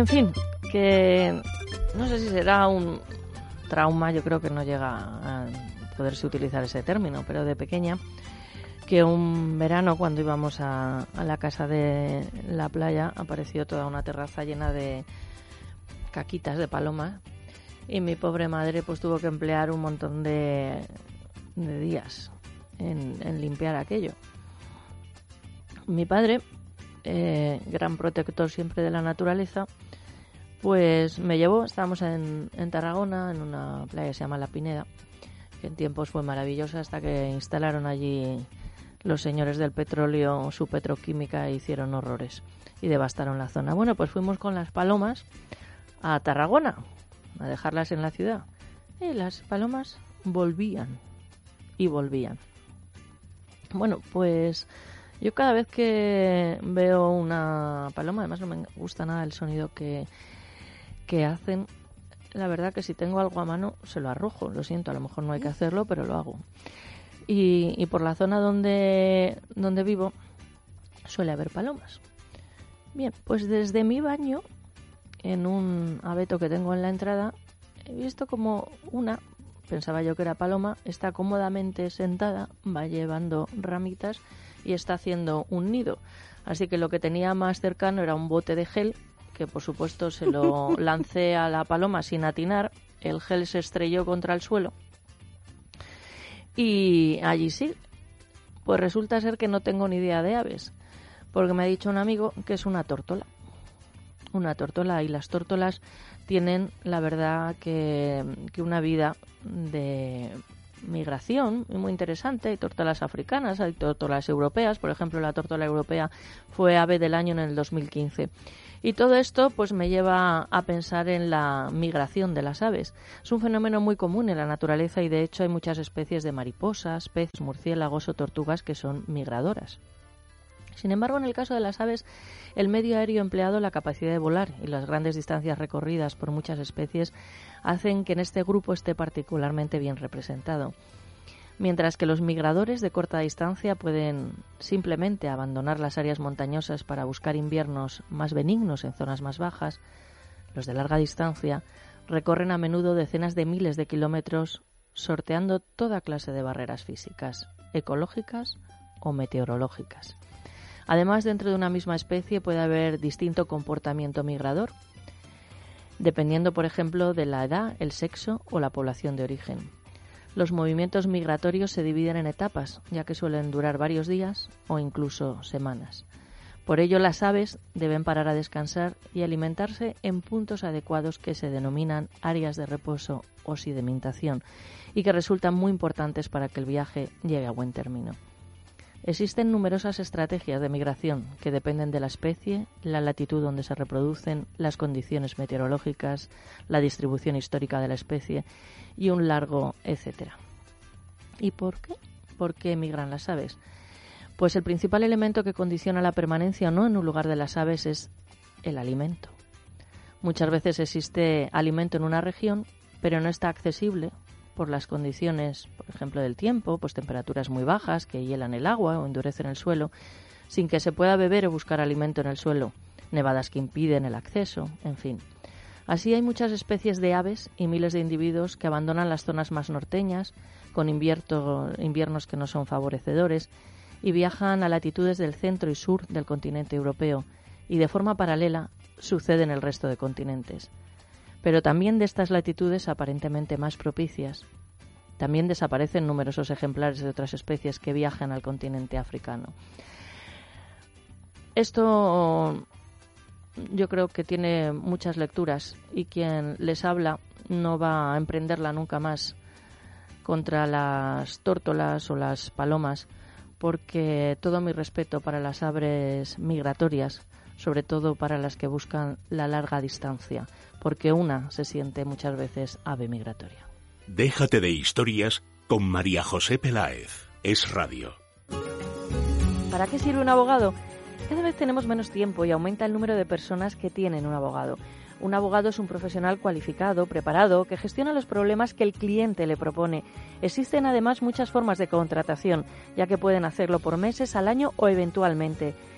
En fin, que no sé si será un trauma, yo creo que no llega a poderse utilizar ese término, pero de pequeña, que un verano cuando íbamos a, la casa de la playa apareció toda una terraza llena de caquitas de paloma y mi pobre madre pues tuvo que emplear un montón de, días en, en limpiar aquello. Mi padre, eh, gran protector siempre de la naturaleza, pues me llevó, estábamos en, Tarragona, en una playa que se llama La Pineda, que en tiempos fue maravillosa hasta que instalaron allí los señores del petróleo su petroquímica e hicieron horrores y devastaron la zona. Bueno, pues fuimos con las palomas a Tarragona, a dejarlas en la ciudad. Y las palomas volvían y volvían. Bueno, pues yo cada vez que veo una paloma, además no me gusta nada el sonido que, que hacen, la verdad que si tengo algo a mano se lo arrojo. Lo siento, a lo mejor no hay que hacerlo, pero lo hago. Y, y por la zona donde, donde vivo suele haber palomas. Bien, pues desde mi baño, en un abeto que tengo en la entrada, he visto como una, pensaba yo que era paloma, está cómodamente sentada, va llevando ramitas y está haciendo un nido. Así que lo que tenía más cercano era un bote de gel, que por supuesto se lo lancé a la paloma sin atinar. El gel se estrelló contra el suelo. Y allí sí. Pues resulta ser que no tengo ni idea de aves, porque me ha dicho un amigo que es una tórtola. Una tórtola y las tórtolas tienen, la verdad, que, que una vida de migración muy interesante. Hay tórtolas africanas, hay tórtolas europeas. Por ejemplo, la tórtola europea fue ave del año en el 2015. Y todo esto pues me lleva a pensar en la migración de las aves. Es un fenómeno muy común en la naturaleza y de hecho hay muchas especies de mariposas, peces, murciélagos o tortugas que son migradoras. Sin embargo, en el caso de las aves, el medio aéreo empleado, la capacidad de volar y las grandes distancias recorridas por muchas especies hacen que en este grupo esté particularmente bien representado. Mientras que los migradores de corta distancia pueden simplemente abandonar las áreas montañosas para buscar inviernos más benignos en zonas más bajas, los de larga distancia recorren a menudo decenas de miles de kilómetros sorteando toda clase de barreras físicas, ecológicas o meteorológicas. Además, dentro de una misma especie puede haber distinto comportamiento migrador, dependiendo, por ejemplo, de la edad, el sexo o la población de origen. Los movimientos migratorios se dividen en etapas, ya que suelen durar varios días o incluso semanas. Por ello, las aves deben parar a descansar y alimentarse en puntos adecuados que se denominan áreas de reposo o sedimentación y que resultan muy importantes para que el viaje llegue a buen término. Existen numerosas estrategias de migración que dependen de la especie, la latitud donde se reproducen, las condiciones meteorológicas, la distribución histórica de la especie y un largo etcétera. ¿Y por qué? ¿Por qué emigran las aves? Pues el principal elemento que condiciona la permanencia o no en un lugar de las aves es el alimento. Muchas veces existe alimento en una región, pero no está accesible por las condiciones, por ejemplo, del tiempo, pues temperaturas muy bajas que hielan el agua o endurecen el suelo, sin que se pueda beber o buscar alimento en el suelo, nevadas que impiden el acceso, en fin. Así hay muchas especies de aves y miles de individuos que abandonan las zonas más norteñas, con invierto, inviernos que no son favorecedores, y viajan a latitudes del centro y sur del continente europeo, y de forma paralela sucede en el resto de continentes pero también de estas latitudes aparentemente más propicias. También desaparecen numerosos ejemplares de otras especies que viajan al continente africano. Esto yo creo que tiene muchas lecturas y quien les habla no va a emprenderla nunca más contra las tórtolas o las palomas, porque todo mi respeto para las aves migratorias, sobre todo para las que buscan la larga distancia, porque una se siente muchas veces ave migratoria. Déjate de historias con María José Peláez. Es radio. ¿Para qué sirve un abogado? Cada vez tenemos menos tiempo y aumenta el número de personas que tienen un abogado. Un abogado es un profesional cualificado, preparado, que gestiona los problemas que el cliente le propone. Existen además muchas formas de contratación, ya que pueden hacerlo por meses, al año o eventualmente.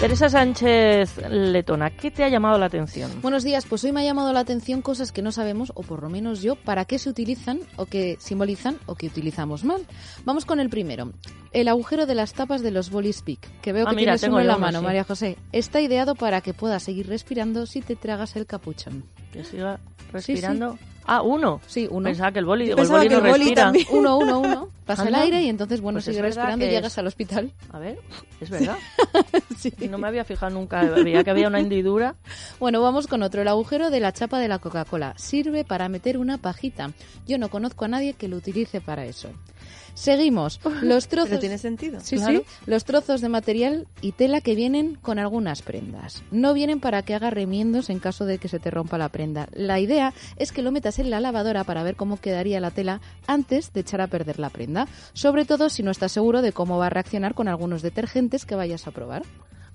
Teresa Sánchez Letona, ¿qué te ha llamado la atención? Buenos días, pues hoy me ha llamado la atención cosas que no sabemos, o por lo menos yo, para qué se utilizan, o que simbolizan, o que utilizamos mal. Vamos con el primero. El agujero de las tapas de los bolis que veo Ah, que mira, tienes uno en la uno, mano, sí. María José. Está ideado para que puedas seguir respirando si te tragas el capuchón. Que siga respirando. Ah, uno. Sí, uno. Pensaba que el boli, Yo digo, el pensaba boli que no el boli respira. también. Uno, uno, uno. Pasa el Anda. aire y entonces, bueno, Pues es sigue verdad respirando y que llegas es- al hospital. A ver, es verdad. Sí. No me había fijado nunca, veía que había una hendidura. Bueno, vamos con otro. El agujero de la chapa de la Coca-Cola. Sirve para meter una pajita. Yo no conozco a nadie que lo utilice para eso. Seguimos. Los trozos. Pero tiene sentido. Sí, Claro. sí. Los trozos de material y tela que vienen con algunas prendas. No vienen para que haga remiendos en caso de que se te rompa la prenda. La idea es que lo metas en la lavadora para ver cómo quedaría la tela antes de echar a perder la prenda. Sobre todo si no estás seguro de cómo va a reaccionar con algunos detergentes que vayas a probar.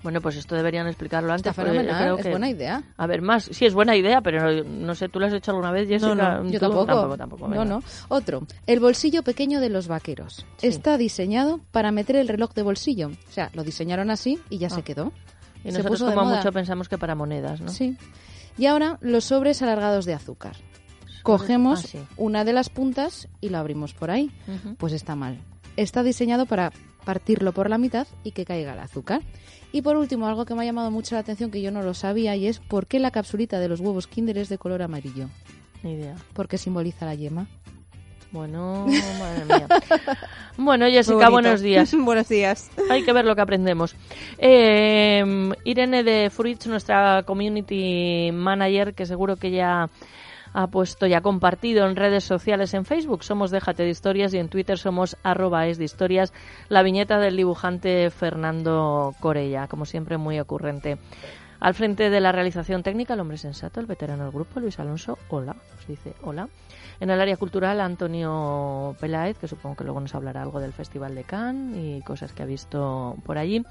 Bueno, pues esto deberían explicarlo antes. Está yo fenomenal, es que- buena idea. A ver, más, sí es buena idea, pero no sé, ¿tú lo has hecho alguna vez, Jessica? no, Yo ¿Tú? tampoco. Tampoco, tampoco, no, no. Otro, el bolsillo pequeño de los vaqueros. Sí. Está diseñado para meter el reloj de bolsillo. O sea, lo diseñaron así y ya Ah. se quedó. Y Se nosotros como mucho pensamos que para monedas, ¿no? Sí. Y ahora los sobres alargados de azúcar. Cogemos Ah, sí. una de las puntas y la abrimos por ahí. Pues está mal. Está diseñado para partirlo por la mitad y que caiga el azúcar. Y por último, algo que me ha llamado mucho la atención que yo no lo sabía y es por qué la capsulita de los huevos Kinder es de color amarillo. Ni idea. Porque simboliza la yema. Bueno, madre mía. Bueno, Jessica, buenos días. Buenos días. Hay que ver lo que aprendemos. Eh, Irene de Fruits, nuestra community manager, que seguro que ya ha puesto y ha compartido en redes sociales en Facebook. Somos Déjate de Historias y en Twitter somos arroba es de historias. La viñeta del dibujante Fernando Corella, como siempre muy ocurrente. Al frente de la realización técnica, el hombre sensato, el veterano del grupo, Luis Alonso. Hola, os dice hola. En el área cultural, Antonio Peláez, que supongo que luego nos hablará algo del Festival de Cannes y cosas que ha visto por allí.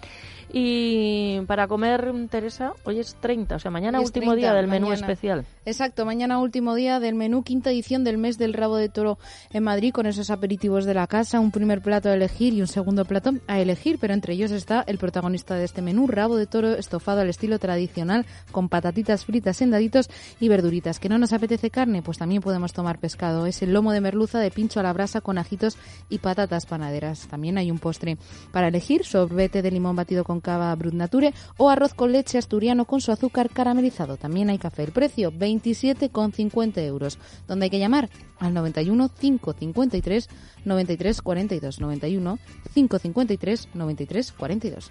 Y para comer, Teresa, hoy es 30, o sea, mañana es último 30, día del menú especial. Exacto, mañana último día del menú, quinta edición del mes del rabo de toro en Madrid con esos aperitivos de la casa, un primer plato a elegir y un segundo plato a elegir, pero entre ellos está el protagonista de este menú, rabo de toro estofado al estilo tradicional con patatitas fritas en daditos y verduritas. ¿Que no nos apetece carne? Pues también podemos tomar pescado. Es el lomo de merluza de pincho a la brasa con ajitos y patatas panaderas. También hay un postre para elegir, sorbete de limón batido con cava Brut Nature o arroz con leche asturiano con su azúcar caramelizado. También hay café. El precio 27,50 euros. Donde hay que llamar al 91 553 93 42. 91 553 93 42.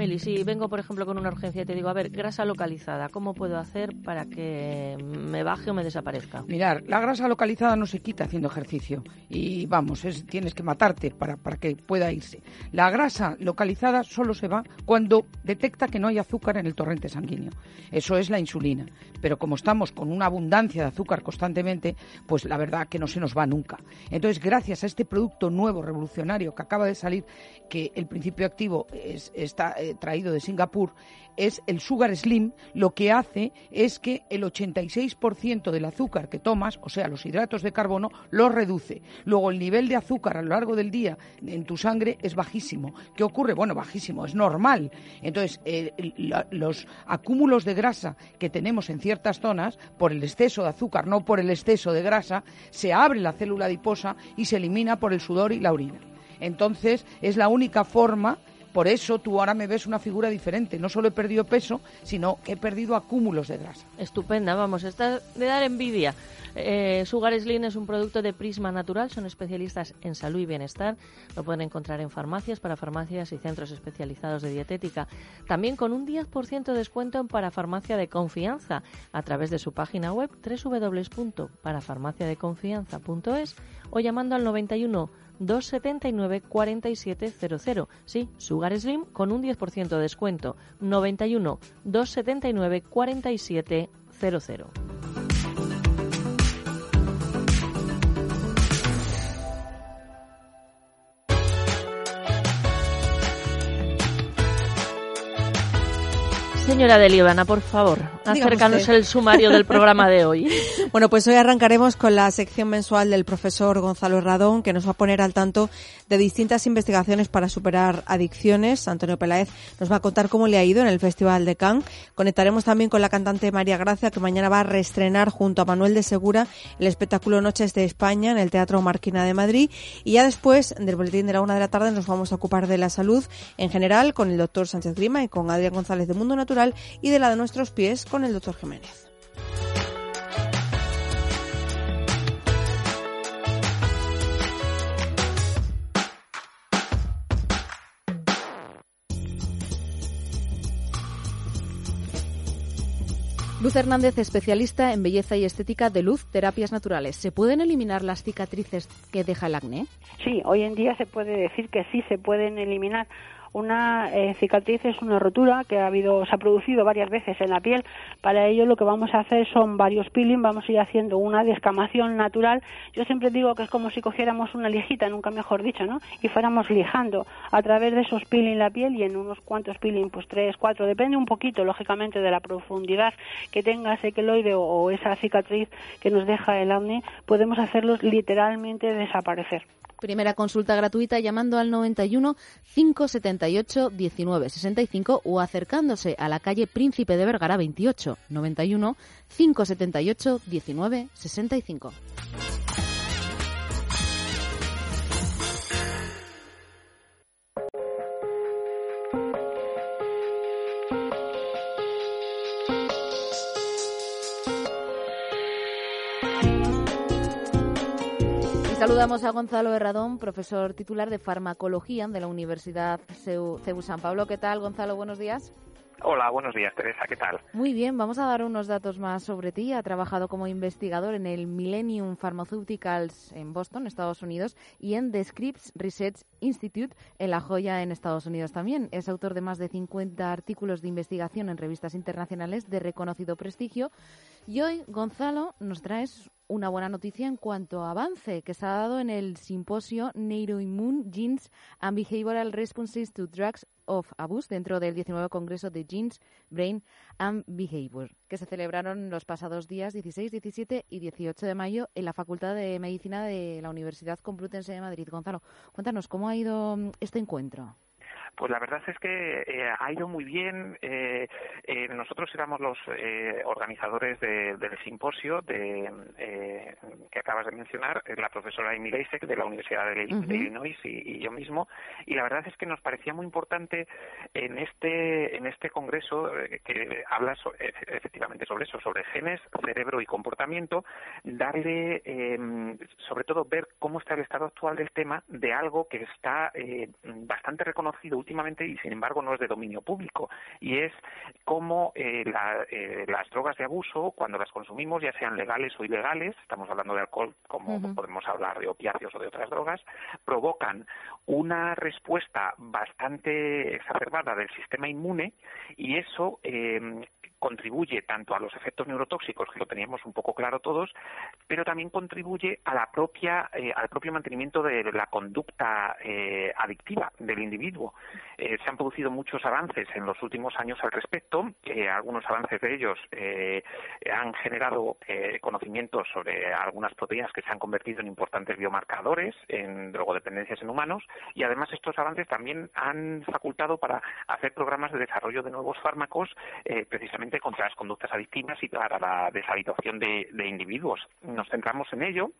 Meli, si vengo, por ejemplo, con una urgencia y te digo, a ver, grasa localizada, ¿cómo puedo hacer para que me baje o me desaparezca? Mirar, la grasa localizada no se quita haciendo ejercicio y vamos, es, tienes que matarte para, para que pueda irse. La grasa localizada solo se va cuando detecta que no hay azúcar en el torrente sanguíneo. Eso es la insulina. Pero como estamos con una abundancia de azúcar constantemente, pues la verdad que no se nos va nunca. Entonces, gracias a este producto nuevo, revolucionario, que acaba de salir, que el principio activo es, está, traído de Singapur, es el Sugar Slim, lo que hace es que el 86% del azúcar que tomas, o sea, los hidratos de carbono, lo reduce. Luego el nivel de azúcar a lo largo del día en tu sangre es bajísimo. ¿Qué ocurre? Bueno, bajísimo, es normal. Entonces, eh, los acúmulos de grasa que tenemos en ciertas zonas, por el exceso de azúcar, no por el exceso de grasa, se abre la célula adiposa y se elimina por el sudor y la orina. Entonces, es la única forma por eso tú ahora me ves una figura diferente. No solo he perdido peso, sino que he perdido acúmulos de grasa. Estupenda, vamos, está de dar envidia. Eh, Sugar Slim es un producto de Prisma Natural, son especialistas en salud y bienestar. Lo pueden encontrar en farmacias, para farmacias y centros especializados de dietética. También con un 10% de descuento en Parafarmacia de Confianza a través de su página web www.parafarmaciadeconfianza.es o llamando al 91 279 4700. Sí, Sugar Slim con un 10% de descuento. 91 279 4700. Señora de por favor, acércanos el sumario del programa de hoy. Bueno, pues hoy arrancaremos con la sección mensual del profesor Gonzalo Radón, que nos va a poner al tanto de distintas investigaciones para superar adicciones. Antonio Peláez nos va a contar cómo le ha ido en el Festival de Cannes. Conectaremos también con la cantante María Gracia, que mañana va a reestrenar junto a Manuel de Segura el espectáculo Noches de España en el Teatro Marquina de Madrid. Y ya después del boletín de la una de la tarde nos vamos a ocupar de la salud en general con el doctor Sánchez Grima y con Adrián González de Mundo Natural y de la de nuestros pies con el doctor Jiménez. Luz Hernández, especialista en belleza y estética de luz, terapias naturales. ¿Se pueden eliminar las cicatrices que deja el acné? Sí, hoy en día se puede decir que sí se pueden eliminar una eh, cicatriz es una rotura que ha habido, se ha producido varias veces en la piel. Para ello lo que vamos a hacer son varios peeling, vamos a ir haciendo una descamación natural. Yo siempre digo que es como si cogiéramos una lijita, nunca mejor dicho, ¿no? Y fuéramos lijando a través de esos peeling la piel y en unos cuantos peeling, pues tres, cuatro, depende un poquito, lógicamente, de la profundidad que tenga ese queloide o, esa cicatriz que nos deja el acné, podemos hacerlos literalmente desaparecer. Primera consulta gratuita llamando al 91 578 1965 o acercándose a la calle Príncipe de Vergara 28 91 578 1965. Saludamos a Gonzalo Herradón, profesor titular de farmacología de la Universidad CEU San Pablo. ¿Qué tal, Gonzalo? Buenos días. Hola, buenos días, Teresa. ¿Qué tal? Muy bien, vamos a dar unos datos más sobre ti. Ha trabajado como investigador en el Millennium Pharmaceuticals en Boston, Estados Unidos, y en The Scripps Research Institute en La Joya, en Estados Unidos también. Es autor de más de 50 artículos de investigación en revistas internacionales de reconocido prestigio. Y hoy, Gonzalo, nos traes una buena noticia en cuanto a avance que se ha dado en el simposio Neuroimmune Genes and Behavioral Responses to Drugs of Abuse dentro del 19 Congreso de Genes, Brain and Behavior, que se celebraron los pasados días 16, 17 y 18 de mayo en la Facultad de Medicina de la Universidad Complutense de Madrid. Gonzalo, cuéntanos cómo ha ido este encuentro. Pues la verdad es que eh, ha ido muy bien. Eh, eh, nosotros éramos los organizadores del simposio de, que acabas de mencionar, la profesora Amy Leisek de la Universidad de, Illinois y, yo mismo. Y la verdad es que nos parecía muy importante en este en este congreso que habla efectivamente sobre eso, sobre genes, cerebro y comportamiento, darle, em, sobre todo, ver cómo está el estado actual del tema de algo que está bastante reconocido últimamente y sin embargo no es de dominio público. Y es cómo eh, eh, las drogas de abuso cuando las consumimos ya sean legales o ilegales estamos hablando de alcohol como podemos hablar de opiáceos o de otras drogas provocan una respuesta bastante exacerbada del sistema inmune y eso eh, contribuye tanto a los efectos neurotóxicos, que lo teníamos un poco claro todos, pero también contribuye a la propia, eh, al propio mantenimiento de la conducta eh, adictiva del individuo. Eh, se han producido muchos avances en los últimos años al respecto, algunos avances de ellos han generado conocimientos sobre algunas proteínas que se han convertido en importantes biomarcadores en drogodependencias en humanos y además estos avances también han facultado para hacer programas de desarrollo de nuevos fármacos precisamente contra las conductas adictivas y para la deshabituación de, de individuos. Nos centramos en ello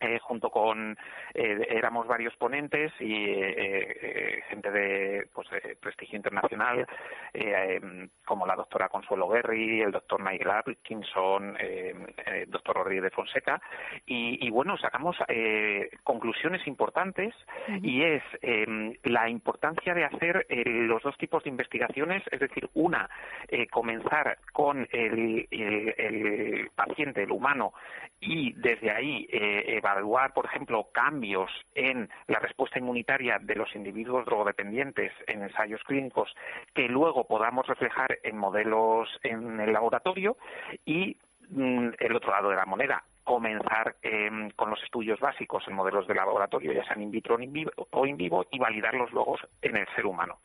eh, junto con eh, éramos varios ponentes y eh, gente de pues, prestigio internacional como la doctora Consuelo Guerri, el doctor Nigel Atkinson, el doctor Rodríguez de Fonseca. Y, bueno sacamos conclusiones importantes y es em, la importancia de hacer los dos tipos de investigaciones es decir una comenzar con el, el, paciente el humano y desde ahí evaluar, por ejemplo, cambios en la respuesta inmunitaria de los individuos drogodependientes en ensayos clínicos que luego podamos reflejar en modelos en el laboratorio y mm, el otro lado de la moneda, comenzar em, con los estudios básicos en modelos de laboratorio, ya sean in vitro o in vivo, y validarlos luego en el ser humano.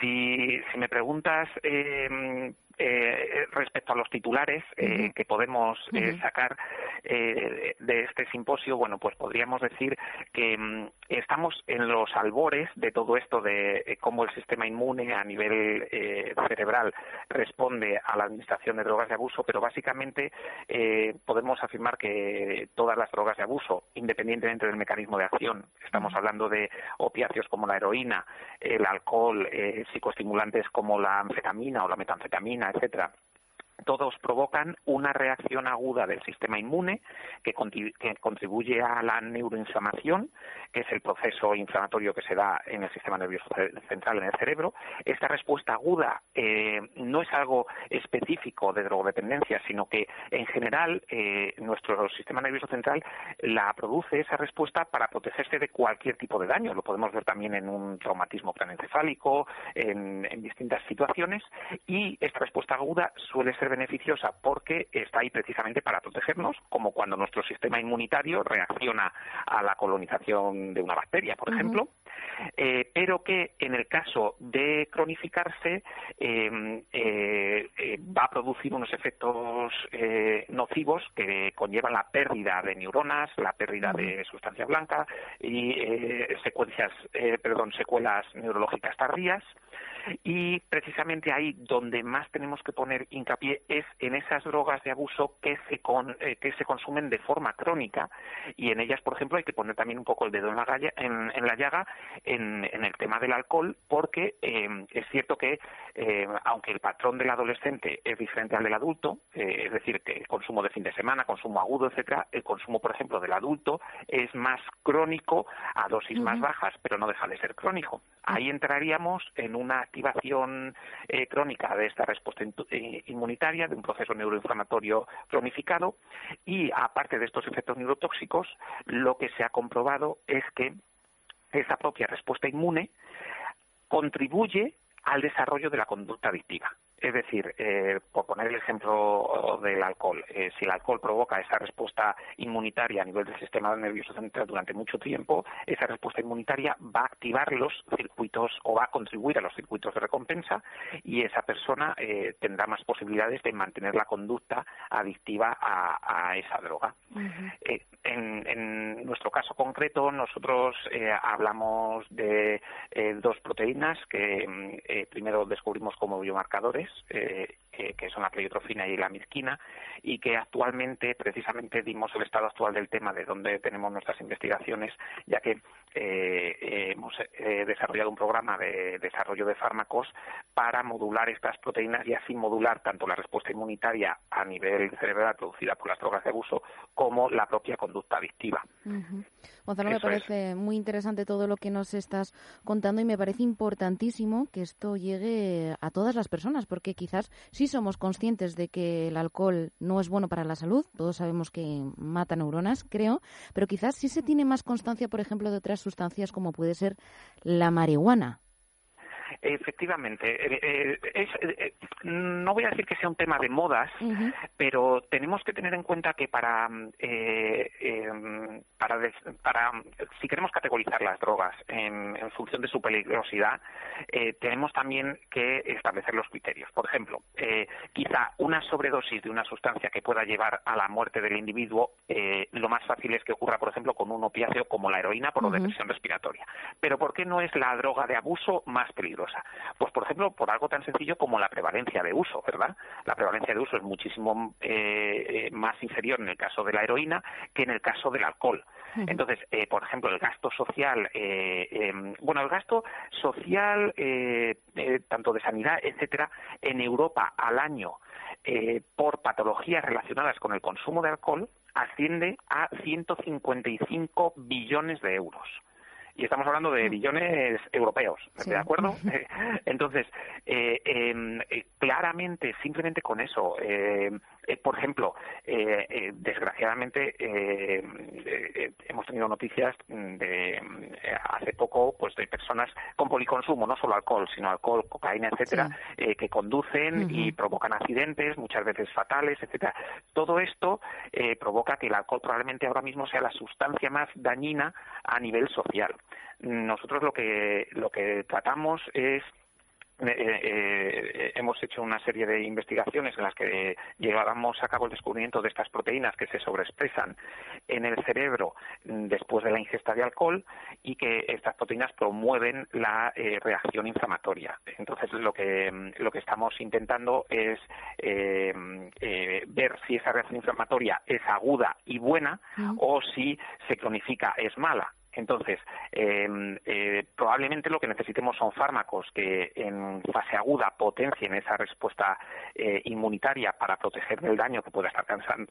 Si, me preguntas eh, eh, respecto a los titulares eh, que podemos eh, sacar de este simposio, bueno, pues podríamos decir que mm, estamos en los albores de todo esto de cómo el sistema inmune a nivel cerebral responde a la administración de drogas de abuso, pero básicamente podemos afirmar que todas las drogas de abuso, independientemente del mecanismo de acción, estamos hablando de opiáceos como la heroína, el alcohol, psicoestimulantes como la anfetamina o la metanfetamina, etcétera todos provocan una reacción aguda del sistema inmune que, contribuye a la neuroinflamación, que es el proceso inflamatorio que se da en el sistema nervioso central en el cerebro. Esta respuesta aguda eh, no es algo específico de drogodependencia, sino que en general eh, nuestro sistema nervioso central la produce esa respuesta para protegerse de cualquier tipo de daño. Lo podemos ver también en un traumatismo craneoencefálico, en, en distintas situaciones, y esta respuesta aguda suele ser beneficiosa porque está ahí precisamente para protegernos, como cuando nuestro sistema inmunitario reacciona a la colonización de una bacteria, por ejemplo, eh, pero que en el caso de cronificarse em, eh, eh, va a producir unos efectos nocivos que conllevan la pérdida de neuronas, la pérdida de sustancia blanca y secuencias, perdón, secuelas neurológicas tardías y precisamente ahí donde más tenemos que poner hincapié es en esas drogas de abuso que se, eh, que se consumen de forma crónica. Y en ellas, por ejemplo, hay que poner también un poco el dedo en la, en, la llaga en, el tema del alcohol porque eh, es cierto que eh, aunque el patrón del adolescente es diferente al del adulto, es decir, que el consumo de fin de semana, consumo agudo, etcétera, el consumo, por ejemplo, del adulto es más crónico a dosis más bajas, pero no deja de ser crónico. Ahí entraríamos en una activación eh, crónica de esta respuesta eh, inmunitaria, de un proceso neuroinflamatorio cronificado y aparte de estos efectos neurotóxicos, lo que se ha comprobado es que esa propia respuesta inmune contribuye al desarrollo de la conducta adictiva. Es decir, eh, por poner el ejemplo del alcohol, eh, si el alcohol provoca esa respuesta inmunitaria a nivel del sistema nervioso central durante mucho tiempo, esa respuesta inmunitaria va a activar los circuitos o va a contribuir a los circuitos de recompensa y esa persona eh, tendrá más posibilidades de mantener la conducta adictiva a, esa droga. en, nuestro caso concreto, nosotros hablamos de dos proteínas que mm, primero descubrimos como biomarcadores eh, que son la pleiotrofina y la misquina, y que actualmente, precisamente, dimos el estado actual del tema de donde tenemos nuestras investigaciones, ya que eh, hemos eh, desarrollado un programa de desarrollo de fármacos para modular estas proteínas y así modular tanto la respuesta inmunitaria a nivel cerebral producida por las drogas de abuso como la propia conducta adictiva. Gonzalo, me parece muy interesante todo lo que nos estás contando y me parece importantísimo que esto llegue a todas las personas, porque quizás sí somos conscientes de que el alcohol no es bueno para la salud, todos sabemos que mata neuronas, creo, pero quizás sí se tiene más constancia, por ejemplo, de otras sustancias como puede ser la marihuana. Efectivamente. Eh, eh, es, eh, no voy a decir que sea un tema de modas, pero tenemos que tener en cuenta que para, em, para, para si queremos categorizar las drogas en, en función de su peligrosidad, tenemos también que establecer los criterios. Por ejemplo, quizá una sobredosis de una sustancia que pueda llevar a la muerte del individuo, lo más fácil es que ocurra, por ejemplo, con un opiáceo como la heroína por depresión respiratoria. Pero ¿por qué no es la droga de abuso más peligrosa? Pues, por ejemplo, por algo tan sencillo como la prevalencia de uso, ¿verdad? La prevalencia de uso es muchísimo eh, eh, más inferior en el caso de la heroína que en el caso del alcohol. Entonces, eh, por ejemplo, el gasto social, em, bueno, el gasto social, tanto de sanidad, etcétera, en Europa al año por patologías relacionadas con el consumo de alcohol asciende a 155 billones de euros y estamos hablando de billones europeos, ¿de acuerdo? Entonces, eh, em, eh, claramente, simplemente con eso, eh, eh, por ejemplo, eh, eh, desgraciadamente hemos tenido noticias de hace poco pues de personas con policonsumo, no solo alcohol, sino alcohol, cocaína, etcétera, que conducen y provocan accidentes, muchas veces fatales, etcétera. Todo esto provoca que el alcohol probablemente ahora mismo sea la sustancia más dañina a nivel social. Nosotros lo que lo que tratamos es eh, eh, hemos hecho una serie de investigaciones en las que llevábamos a cabo el descubrimiento de estas proteínas que se sobreexpresan en el cerebro después de la ingesta de alcohol y que estas proteínas promueven la eh, reacción inflamatoria. Entonces, lo que, lo que estamos intentando es ver si esa reacción inflamatoria es aguda y buena o si se clonifica es mala. Entonces, em, eh, probablemente lo que necesitemos son fármacos que en fase aguda potencien esa respuesta eh, inmunitaria para proteger del daño que pueda estar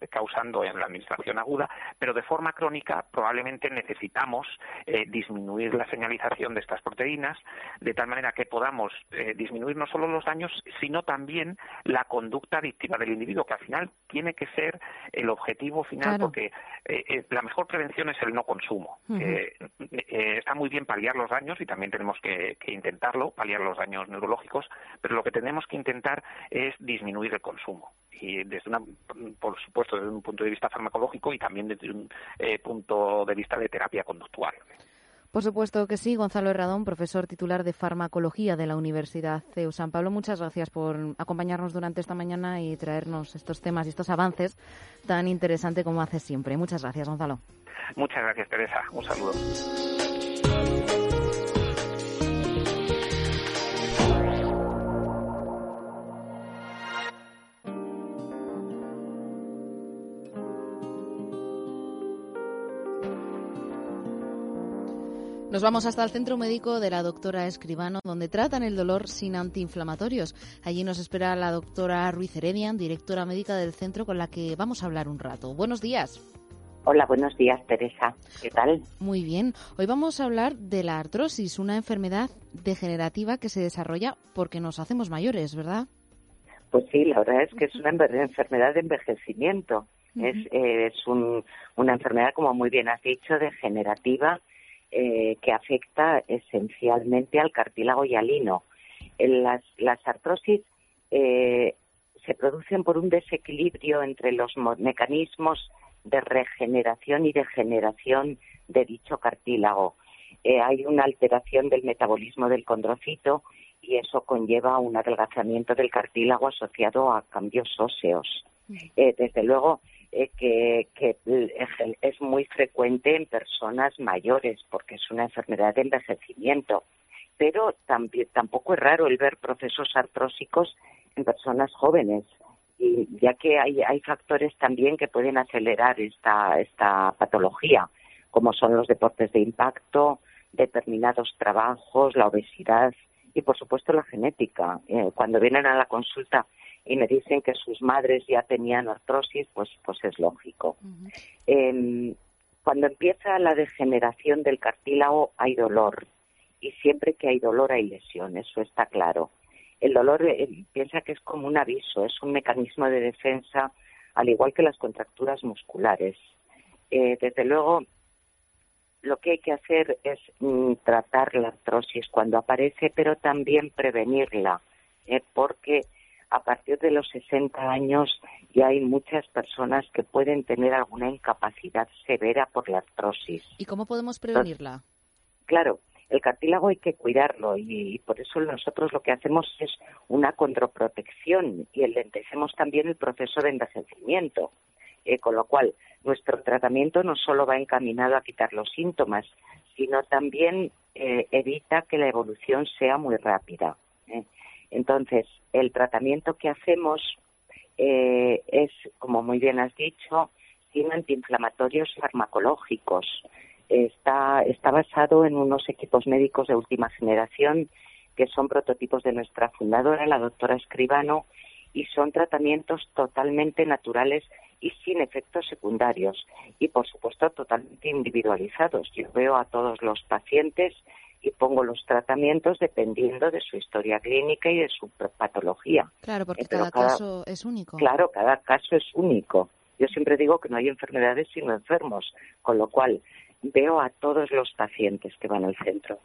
causando en la administración aguda, pero de forma crónica probablemente necesitamos eh, disminuir la señalización de estas proteínas de tal manera que podamos disminuir no solo los daños, sino también la conducta adictiva del individuo, que al final tiene que ser el objetivo final, porque la mejor prevención es el no consumo. Eh, está muy bien paliar los daños y también tenemos que, intentarlo, paliar los daños neurológicos, pero lo que tenemos que intentar es disminuir el consumo. Y desde una, por supuesto, desde un punto de vista farmacológico y también desde un eh, punto de vista de terapia conductual. Por supuesto que sí, Gonzalo Herradón, profesor titular de farmacología de la Universidad CEU San Pablo. Muchas gracias por acompañarnos durante esta mañana y traernos estos temas y estos avances tan interesantes como hace siempre. Muchas gracias, Gonzalo. Muchas gracias, Teresa. Un saludo. Nos vamos hasta el centro médico de la doctora Escribano, donde tratan el dolor sin antiinflamatorios. Allí nos espera la doctora Ruiz Heredian, directora médica del centro, con la que vamos a hablar un rato. Buenos días. Hola, buenos días, Teresa. ¿Qué tal? Muy bien. Hoy vamos a hablar de la artrosis, una enfermedad degenerativa que se desarrolla porque nos hacemos mayores, ¿verdad? Pues sí, la verdad es que es una enfermedad de envejecimiento. Es, es una enfermedad, como muy bien has dicho, degenerativa eh, que afecta esencialmente al cartílago y al hino. Las, las artrosis eh, se producen por un desequilibrio entre los mecanismos de regeneración y degeneración de dicho cartílago. Eh, hay una alteración del metabolismo del condrocito y eso conlleva un adelgazamiento del cartílago asociado a cambios óseos. Desde luego, eh, que, es muy frecuente en personas mayores porque es una enfermedad de envejecimiento. Pero también, tampoco es raro el ver procesos artrósicos en personas jóvenes, y ya que hay, hay factores también que pueden acelerar esta, esta patología, como son los deportes de impacto, determinados trabajos, la obesidad y, por supuesto, la genética. Eh, cuando vienen a la consulta y me dicen que sus madres ya tenían artrosis, pues, pues es lógico. Em, cuando empieza la degeneración del cartílago hay dolor y siempre que hay dolor hay lesión, eso está claro. El dolor eh, piensa que es como un aviso, es un mecanismo de defensa, al igual que las contracturas musculares. Eh, desde luego, lo que hay que hacer es mm, tratar la artrosis cuando aparece, pero también prevenirla, ¿eh? porque a partir de los 60 años ya hay muchas personas que pueden tener alguna incapacidad severa por la artrosis. ¿Y cómo podemos prevenirla? claro, el cartílago hay que cuidarlo y, por eso nosotros lo que hacemos es una controprotección y enlentecemos también el proceso de envejecimiento. Eh, con lo cual, nuestro tratamiento no solo va encaminado a quitar los síntomas, sino también eh, evita que la evolución sea muy rápida. ¿Eh? Entonces, el tratamiento que hacemos es, como muy bien has dicho, sin antiinflamatorios farmacológicos. Está, está basado en unos equipos médicos de última generación que son prototipos de nuestra fundadora, la doctora Escribano, y son tratamientos totalmente naturales y sin efectos secundarios y, por supuesto, totalmente individualizados. Yo veo a todos los pacientes y pongo los tratamientos dependiendo de su historia clínica y de su patología. Claro, porque eh, cada, caso es único. Claro, cada caso es único. Yo siempre digo que no hay enfermedades sino enfermos, con lo cual veo a todos los pacientes que van al centro.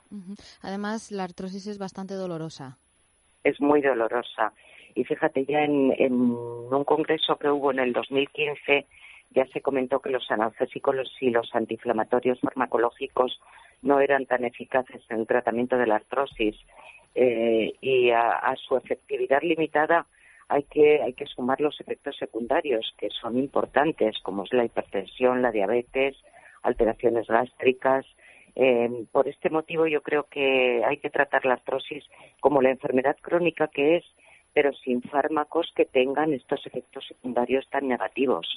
Además, la artrosis es bastante dolorosa. Es muy dolorosa y fíjate, ya en, un congreso que hubo en el 2015 ya se comentó que los analgésicos y los antiinflamatorios farmacológicos no eran tan eficaces en el tratamiento de la artrosis eh, y a, su efectividad limitada hay que, hay que sumar los efectos secundarios que son importantes, como es la hipertensión, la diabetes, alteraciones gástricas. Eh, por este motivo yo creo que hay que tratar la artrosis como la enfermedad crónica que es pero sin fármacos que tengan estos efectos secundarios tan negativos.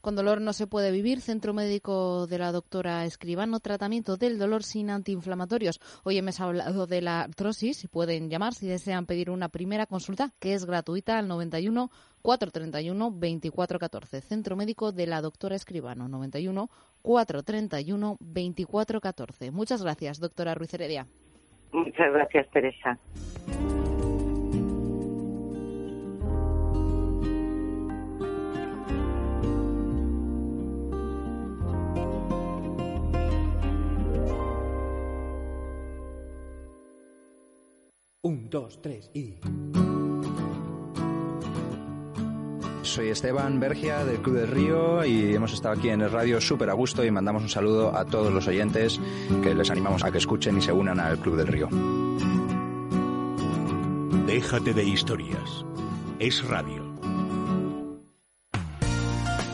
Con dolor no se puede vivir. Centro médico de la doctora Escribano, tratamiento del dolor sin antiinflamatorios. Hoy hemos hablado de la artrosis. Pueden llamar si desean pedir una primera consulta, que es gratuita al 91 431 2414. Centro médico de la doctora Escribano, 91 431 2414. Muchas gracias, doctora Ruiz Heredia. Muchas gracias, Teresa. Un, dos, tres y... Soy Esteban Bergia del Club del Río y hemos estado aquí en el radio súper a gusto y mandamos un saludo a todos los oyentes que les animamos a que escuchen y se unan al Club del Río. Déjate de historias. Es radio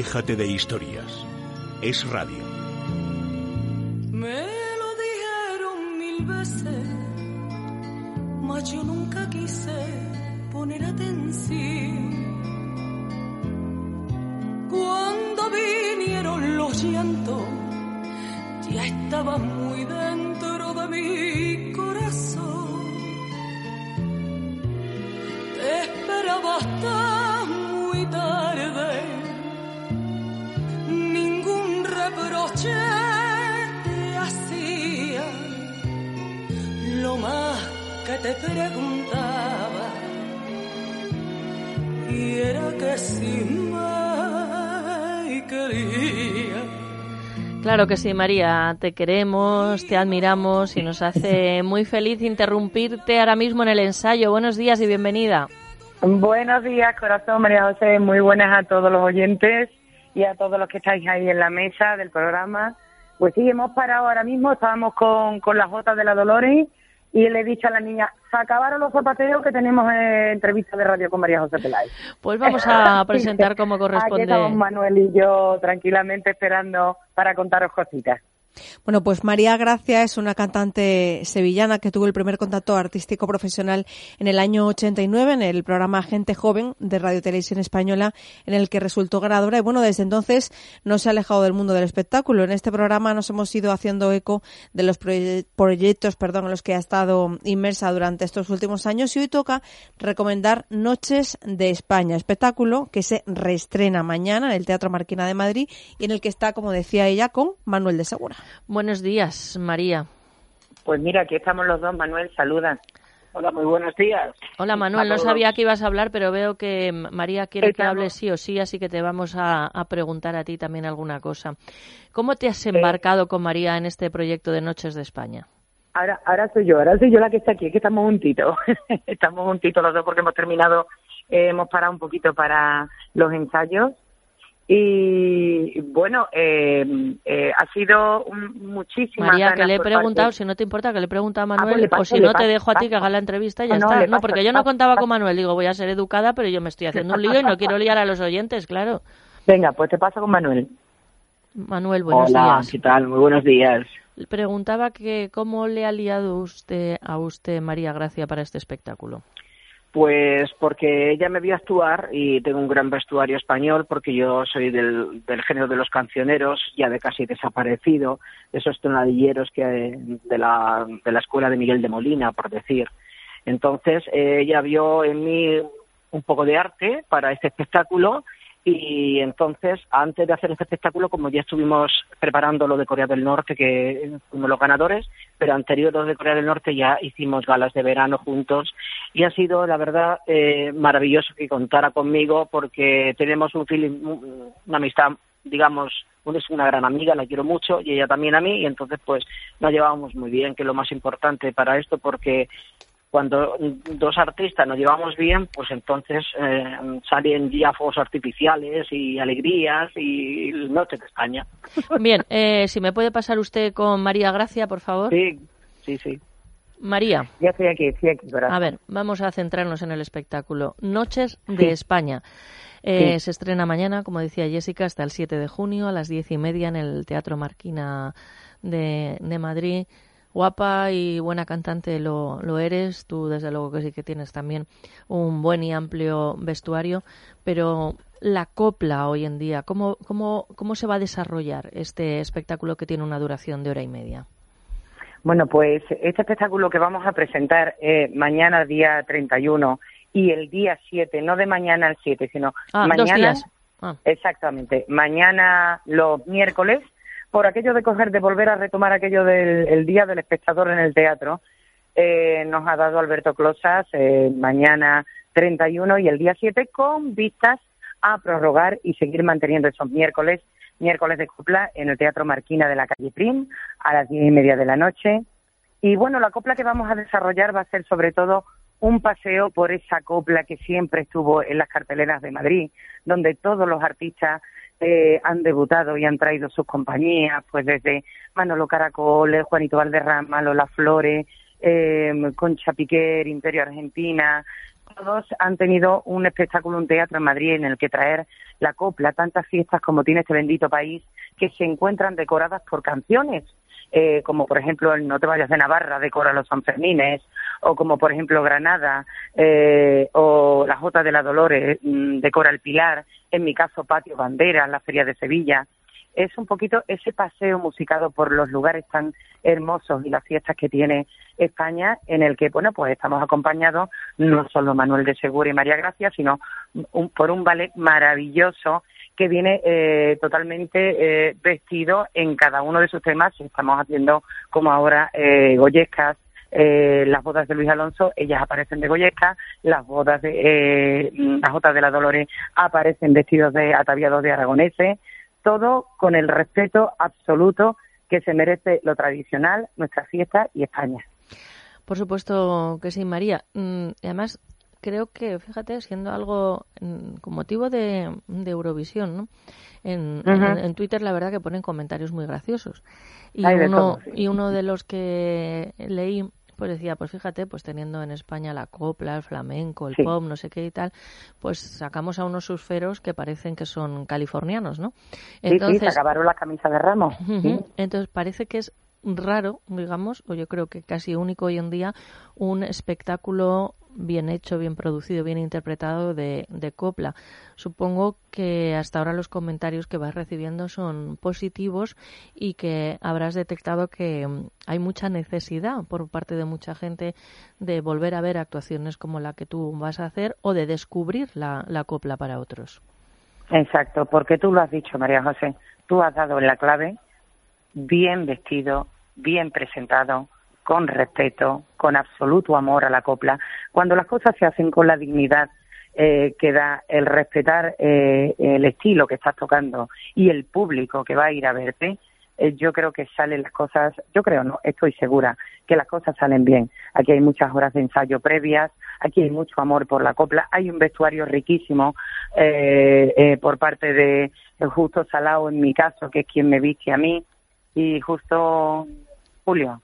Déjate de historias. Es radio. Me lo dijeron mil veces, mas yo nunca quise poner atención. Cuando vinieron los llantos, ya estaba muy dentro de mi corazón. Te esperaba hasta reproche te hacía, lo más que te preguntaba, y era que si me quería. Claro que sí, María, te queremos, te admiramos y nos hace muy feliz interrumpirte ahora mismo en el ensayo. Buenos días y bienvenida. Buenos días, corazón María José. Muy buenas a todos los oyentes y a todos los que estáis ahí en la mesa del programa. Pues sí, hemos parado ahora mismo, estábamos con, con las Jotas de la Dolores y le he dicho a la niña, se acabaron los zapateos que tenemos en entrevista de radio con María José Peláez. Pues vamos a presentar como corresponde. Aquí estamos Manuel y yo tranquilamente esperando para contaros cositas. Bueno, pues María Gracia es una cantante sevillana que tuvo el primer contacto artístico profesional en el año 89 en el programa Gente Joven de Radio Televisión Española, en el que resultó ganadora. Y bueno, desde entonces no se ha alejado del mundo del espectáculo. En este programa nos hemos ido haciendo eco de los proyectos perdón, en los que ha estado inmersa durante estos últimos años. Y hoy toca recomendar Noches de España, espectáculo que se reestrena mañana en el Teatro Marquina de Madrid y en el que está, como decía ella, con Manuel de Segura. Buenos días, María. Pues mira, aquí estamos los dos. Manuel, saluda. Hola, muy buenos días. Hola, Manuel. No sabía que ibas a hablar, pero veo que María quiere que hables sí o sí, así que te vamos a, preguntar a ti también alguna cosa. ¿Cómo te has embarcado con María en este proyecto de Noches de España? Ahora, ahora soy yo, ahora soy yo la que está aquí, que estamos juntitos. estamos juntitos los dos porque hemos terminado, eh, hemos parado un poquito para los ensayos y bueno, eh, eh, ha sido muchísimas María, que le he preguntado, si no te importa, que le he preguntado a ah, pues Manuel, o si no te dejo a ti que haga la entrevista y ya está. No, porque yo no contaba con Manuel, digo, voy a ser educada, pero yo me estoy haciendo un lío y no quiero liar a los oyentes, claro. Venga, pues te paso con Manuel. Manuel, buenos Hola, días. ¿qué tal? Muy buenos días. Preguntaba que cómo le ha liado usted a usted, María Gracia, para este espectáculo. Pues porque ella me vio actuar y tengo un gran vestuario español porque yo soy del, género de los cancioneros, ya de casi desaparecido, esos tonadilleros que de la, de la escuela de Miguel de Molina, por decir. Entonces ella vio en mí un poco de arte para este espectáculo y entonces, antes de hacer este espectáculo, como ya estuvimos preparando lo de Corea del Norte, que fuimos los ganadores, pero anterior a lo de Corea del Norte ya hicimos galas de verano juntos. Y ha sido, la verdad, eh, maravilloso que contara conmigo porque tenemos un feeling, una amistad, digamos, es una gran amiga, la quiero mucho y ella también a mí y entonces pues nos llevábamos muy bien, que es lo más importante para esto porque cuando dos artistas nos llevamos bien, pues entonces eh, salen ya fuegos artificiales y alegrías y noches de España. Bien, eh, si me puede pasar usted con María Gracia, por favor. Sí, sí, sí. María. Ya estoy aquí, estoy aquí. A ver, vamos a centrarnos en el espectáculo. Noches de España. Eh, se estrena mañana, como decía Jessica, hasta el 7 de junio a las diez y media en el Teatro Marquina de, de Madrid guapa y buena cantante lo, lo eres, tú desde luego que sí que tienes también un buen y amplio vestuario, pero la copla hoy en día, ¿cómo, cómo, cómo se va a desarrollar este espectáculo que tiene una duración de hora y media? Bueno, pues este espectáculo que vamos a presentar eh, mañana, día 31, y el día 7, no de mañana al 7, sino ah, mañana. Ah. Exactamente. Mañana, los miércoles, por aquello de coger, de volver a retomar aquello del Día del Espectador en el teatro, eh, nos ha dado Alberto Closas eh, mañana 31 y el día 7 con vistas a prorrogar y seguir manteniendo esos miércoles, miércoles de copla en el Teatro Marquina de la calle Prim a las diez y media de la noche. Y bueno, la copla que vamos a desarrollar va a ser sobre todo un paseo por esa copla que siempre estuvo en las carteleras de Madrid, donde todos los artistas eh, han debutado y han traído sus compañías, pues desde Manolo Caracol, Juanito Valderrama, Lola Flores, eh, Concha Piquer, Imperio Argentina, todos han tenido un espectáculo, un teatro en Madrid en el que traer la copla, tantas fiestas como tiene este bendito país, que se encuentran decoradas por canciones. Eh, como por ejemplo el No te vayas de Navarra decora los Sanfermines, o como por ejemplo Granada, eh, o la Jota de la Dolores mm, decora el Pilar, en mi caso Patio Bandera, la Feria de Sevilla. Es un poquito ese paseo musicado por los lugares tan hermosos y las fiestas que tiene España, en el que, bueno, pues estamos acompañados no solo Manuel de Segura y María Gracia, sino por un ballet maravilloso que viene eh, totalmente eh, vestido en cada uno de sus temas. Estamos haciendo como ahora eh, Goyescas, eh, las bodas de Luis Alonso, ellas aparecen de Goyesca, las bodas de eh, las bodas de la Dolores aparecen vestidos de ataviados de aragoneses, todo con el respeto absoluto que se merece lo tradicional, nuestra fiesta y España. Por supuesto que sí, María. Mm, además, creo que, fíjate, siendo algo mm, con motivo de, Eurovisión, ¿no? En, en, Twitter la verdad que ponen comentarios muy graciosos. Y, uno, y uno de los que leí pues decía, pues fíjate, pues teniendo en España la copla, el flamenco, el Sí. pop, no sé qué y tal, pues sacamos a unos surferos que parecen que son californianos, ¿no? Sí, sí, se acabaron las camisas de ramos. Entonces parece que es raro, digamos, o yo creo que casi único hoy en día, un espectáculo bien hecho, bien producido, bien interpretado de, de copla. Supongo que hasta ahora los comentarios que vas recibiendo son positivos y que habrás detectado que mm, hay mucha necesidad por parte de mucha gente de volver a ver actuaciones como la que tú vas a hacer o de descubrir la, la copla para otros. Exacto, porque tú lo has dicho, María José. Tú has dado en la clave bien vestido, bien presentado, con respeto, con absoluto amor a la copla. Cuando las cosas se hacen con la dignidad eh, que da el respetar eh, el estilo que estás tocando y el público que va a ir a verte, eh, yo creo que salen las cosas, yo creo no, estoy segura que las cosas salen bien. Aquí hay muchas horas de ensayo previas, aquí hay mucho amor por la copla, hay un vestuario riquísimo eh, eh, por parte de Justo Salao en mi caso, que es quien me viste a mí, y justo Julio,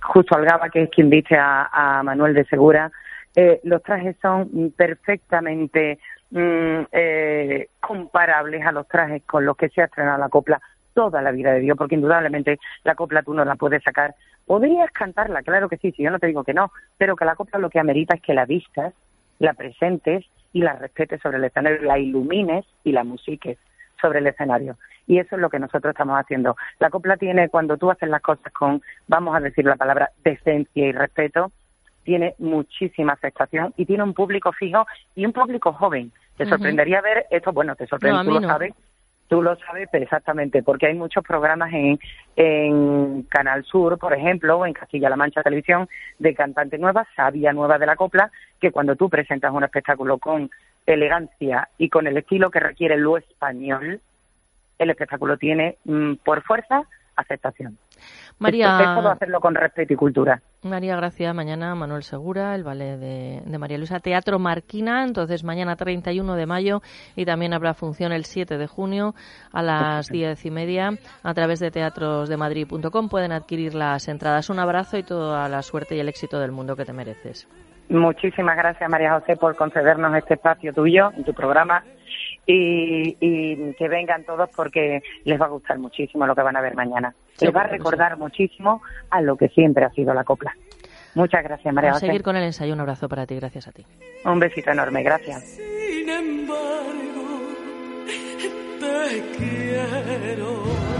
justo Algaba, que es quien viste a, a Manuel de Segura. Eh, los trajes son perfectamente mm, eh, comparables a los trajes con los que se ha estrenado la copla toda la vida de Dios, porque indudablemente la copla tú no la puedes sacar. Podrías cantarla, claro que sí, si yo no te digo que no, pero que la copla lo que amerita es que la vistas, la presentes y la respetes sobre el escenario, la ilumines y la musiques sobre el escenario. Y eso es lo que nosotros estamos haciendo. La copla tiene, cuando tú haces las cosas con, vamos a decir la palabra, decencia y respeto, tiene muchísima aceptación y tiene un público fijo y un público joven. Te sorprendería ver esto, bueno, te sorprende, No, tú lo no. sabes, tú lo sabes pero exactamente, porque hay muchos programas en, en Canal Sur, por ejemplo, o en Castilla-La Mancha Televisión, de cantante nueva, sabia nueva de la copla, que cuando tú presentas un espectáculo con elegancia y con el estilo que requiere lo español, el espectáculo tiene mm, por fuerza aceptación. María- Es, todo hacerlo con respeto y cultura. María Gracia, mañana Manuel Segura, el ballet de, de María Luisa, Teatro Marquina, entonces mañana 31 de mayo y también habrá función el 7 de junio a las diez y media a través de teatrosdemadrid.com pueden adquirir las entradas. Un abrazo y toda la suerte y el éxito del mundo que te mereces. Muchísimas gracias, María José, por concedernos este espacio tuyo en tu programa y, y que vengan todos porque les va a gustar muchísimo lo que van a ver mañana. Les va a recordar muchísimo a lo que siempre ha sido la copla. Muchas gracias, María A José. seguir con el ensayo. Un abrazo para ti. Gracias a ti. Un besito enorme, gracias. Sin embargo, te quiero.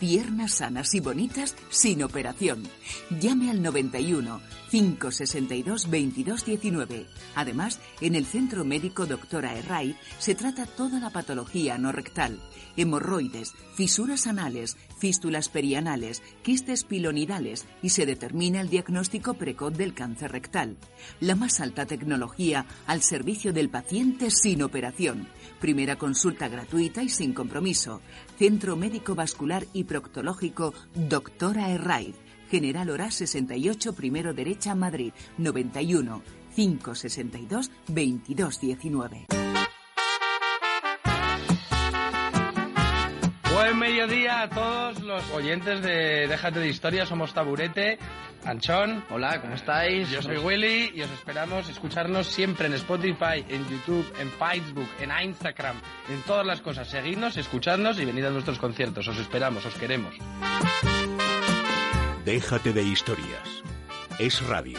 Piernas sanas y bonitas sin operación. Llame al 91 562 2219. Además, en el Centro Médico Doctora Herray se trata toda la patología no rectal, hemorroides, fisuras anales, fístulas perianales, quistes pilonidales y se determina el diagnóstico precoz del cáncer rectal. La más alta tecnología al servicio del paciente sin operación. Primera consulta gratuita y sin compromiso. Centro Médico Vascular y Proctológico Doctora Herraiz. General Hora 68, primero derecha, Madrid. 91 562 2219. Buen mediodía a todos los oyentes de Déjate de Historia, somos Taburete, Anchón. Hola, ¿cómo estáis? Yo soy Willy y os esperamos escucharnos siempre en Spotify, en YouTube, en Facebook, en Instagram, en todas las cosas. Seguidnos, escuchadnos y venid a nuestros conciertos. Os esperamos, os queremos. Déjate de historias. Es radio.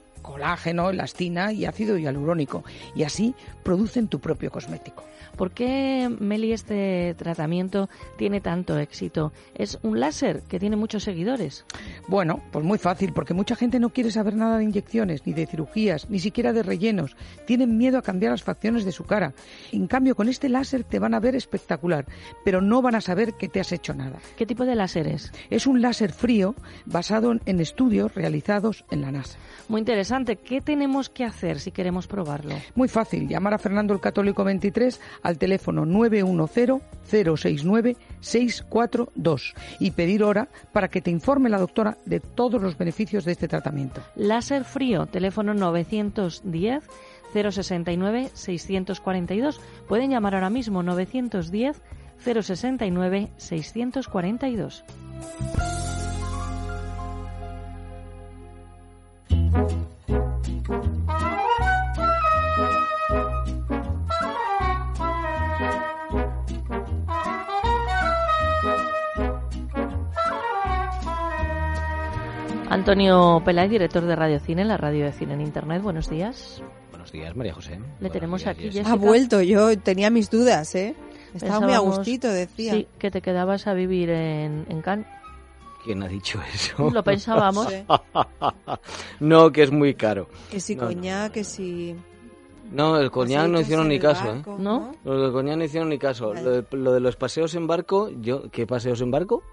colágeno, elastina y ácido hialurónico. Y así producen tu propio cosmético. ¿Por qué, Meli, este tratamiento tiene tanto éxito? Es un láser que tiene muchos seguidores. Bueno, pues muy fácil, porque mucha gente no quiere saber nada de inyecciones, ni de cirugías, ni siquiera de rellenos. Tienen miedo a cambiar las facciones de su cara. En cambio, con este láser te van a ver espectacular, pero no van a saber que te has hecho nada. ¿Qué tipo de láser es? Es un láser frío basado en estudios realizados en la NASA. Muy interesante. ¿Qué tenemos que hacer si queremos probarlo? Muy fácil, llamar a Fernando el Católico 23 al teléfono 910-069-642 y pedir hora para que te informe la doctora de todos los beneficios de este tratamiento. Láser frío, teléfono 910 069 642. Pueden llamar ahora mismo 910 069 642. Antonio Peláez, director de Radio Cine, la radio de cine en Internet. Buenos días. Buenos días, María José. Le Buenos tenemos días, aquí, Jessica. Ha vuelto, yo tenía mis dudas, ¿eh? Estaba muy a gustito, decía. Sí, que te quedabas a vivir en, en Cannes. ¿Quién ha dicho eso? Lo pensábamos. Sí. no, que es muy caro. Que si No, no. coñac, que si... No, el coñac no hicieron ni caso, barco, ¿eh? ¿No? Los del coñac no hicieron ni caso. Lo de, lo de los paseos en barco, yo, ¿qué paseos en barco?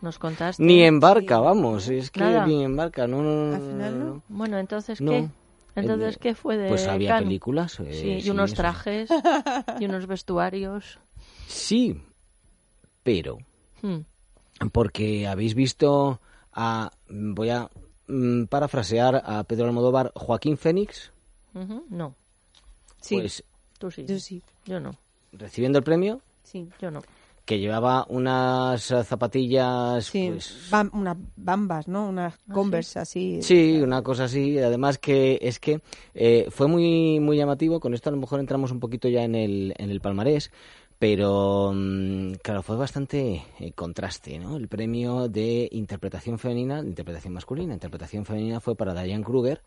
Nos contaste. Ni en barca, vamos, es que Nada. ni en barca, no, no, no, Al final, no, ¿no? no. Bueno, entonces, No. ¿qué? Entonces, ¿qué fue de Pues había Cannes? películas. eh, Sí, y unos eso trajes y unos vestuarios. Sí, pero Hmm. porque habéis visto a voy a mm, parafrasear a Pedro Almodóvar, Joaquín Fénix, Ujú, No, Sí, pues tú sí. yo sí. Yo no. recibiendo el premio Sí, Yo no. Que llevaba unas eh, zapatillas sí. pues Bam- unas bambas, ¿no? Unas Converse así. Sí, una cosa así. Además que es que eh, fue muy muy llamativo. Con esto a lo mejor entramos un poquito ya en el, en el palmarés. Pero, mm, claro, fue bastante eh, contraste, ¿no? El premio de interpretación femenina, de interpretación masculina, interpretación femenina fue para Diane Kruger.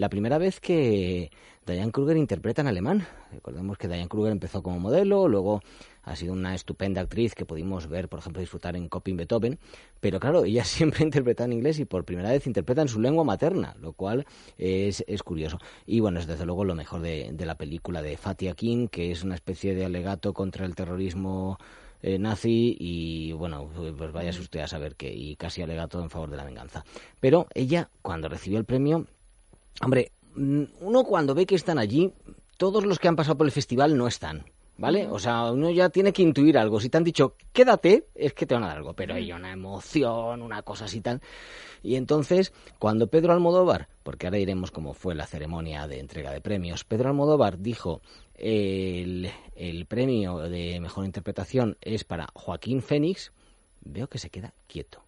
La primera vez que Diane Kruger interpreta en alemán. Recordemos que Diane Kruger empezó como modelo, luego ha sido una estupenda actriz que pudimos ver, por ejemplo, disfrutar en Coping Beethoven. Pero claro, ella siempre interpreta en inglés y por primera vez interpreta en su lengua materna, lo cual es, es curioso. Y bueno, es desde luego lo mejor de, de la película de Fatih Akin, que es una especie de alegato contra el terrorismo eh, nazi y bueno, pues vaya usted a saber que y casi alegato en favor de la venganza. Pero ella, cuando recibió el premio, hombre, mm, uno cuando ve que están allí, todos los que han pasado por el festival no están. ¿Vale? O sea, uno ya tiene que intuir algo. Si te han dicho, quédate, es que te van a dar algo. Pero hay una emoción, una cosa así tal. Y entonces, cuando Pedro Almodóvar, porque ahora diremos cómo fue la ceremonia de entrega de premios, Pedro Almodóvar dijo el, el premio de mejor interpretación es para Joaquín Fénix, veo que se queda quieto.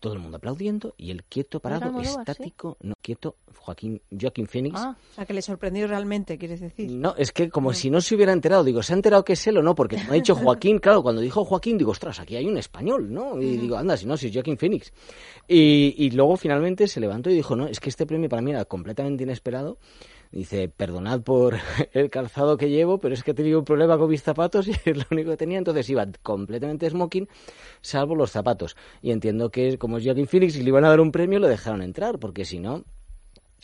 Todo el mundo aplaudiendo y él quieto, parado, sí? estático, no, quieto, Joaquín, Joaquín Fénix. O sea, que le sorprendió realmente, quieres decir. No, es que como si no se hubiera enterado. Digo, ¿se ha enterado que es él o no? Porque me ha dicho Joaquín, claro, cuando dijo Joaquín, digo, ostras, aquí hay un español, ¿no? Y digo, anda, si no, si es Joaquín Phoenix. Y, y luego finalmente se levantó y dijo, no, es que este premio para mí era completamente inesperado. Dice, perdonad por el calzado que llevo, pero es que he tenido un problema con mis zapatos y es lo único que tenía. Entonces iba completamente smoking, salvo los zapatos. Y entiendo que como es Joaquín Phoenix y le iban a dar un premio, lo dejaron entrar, porque si no,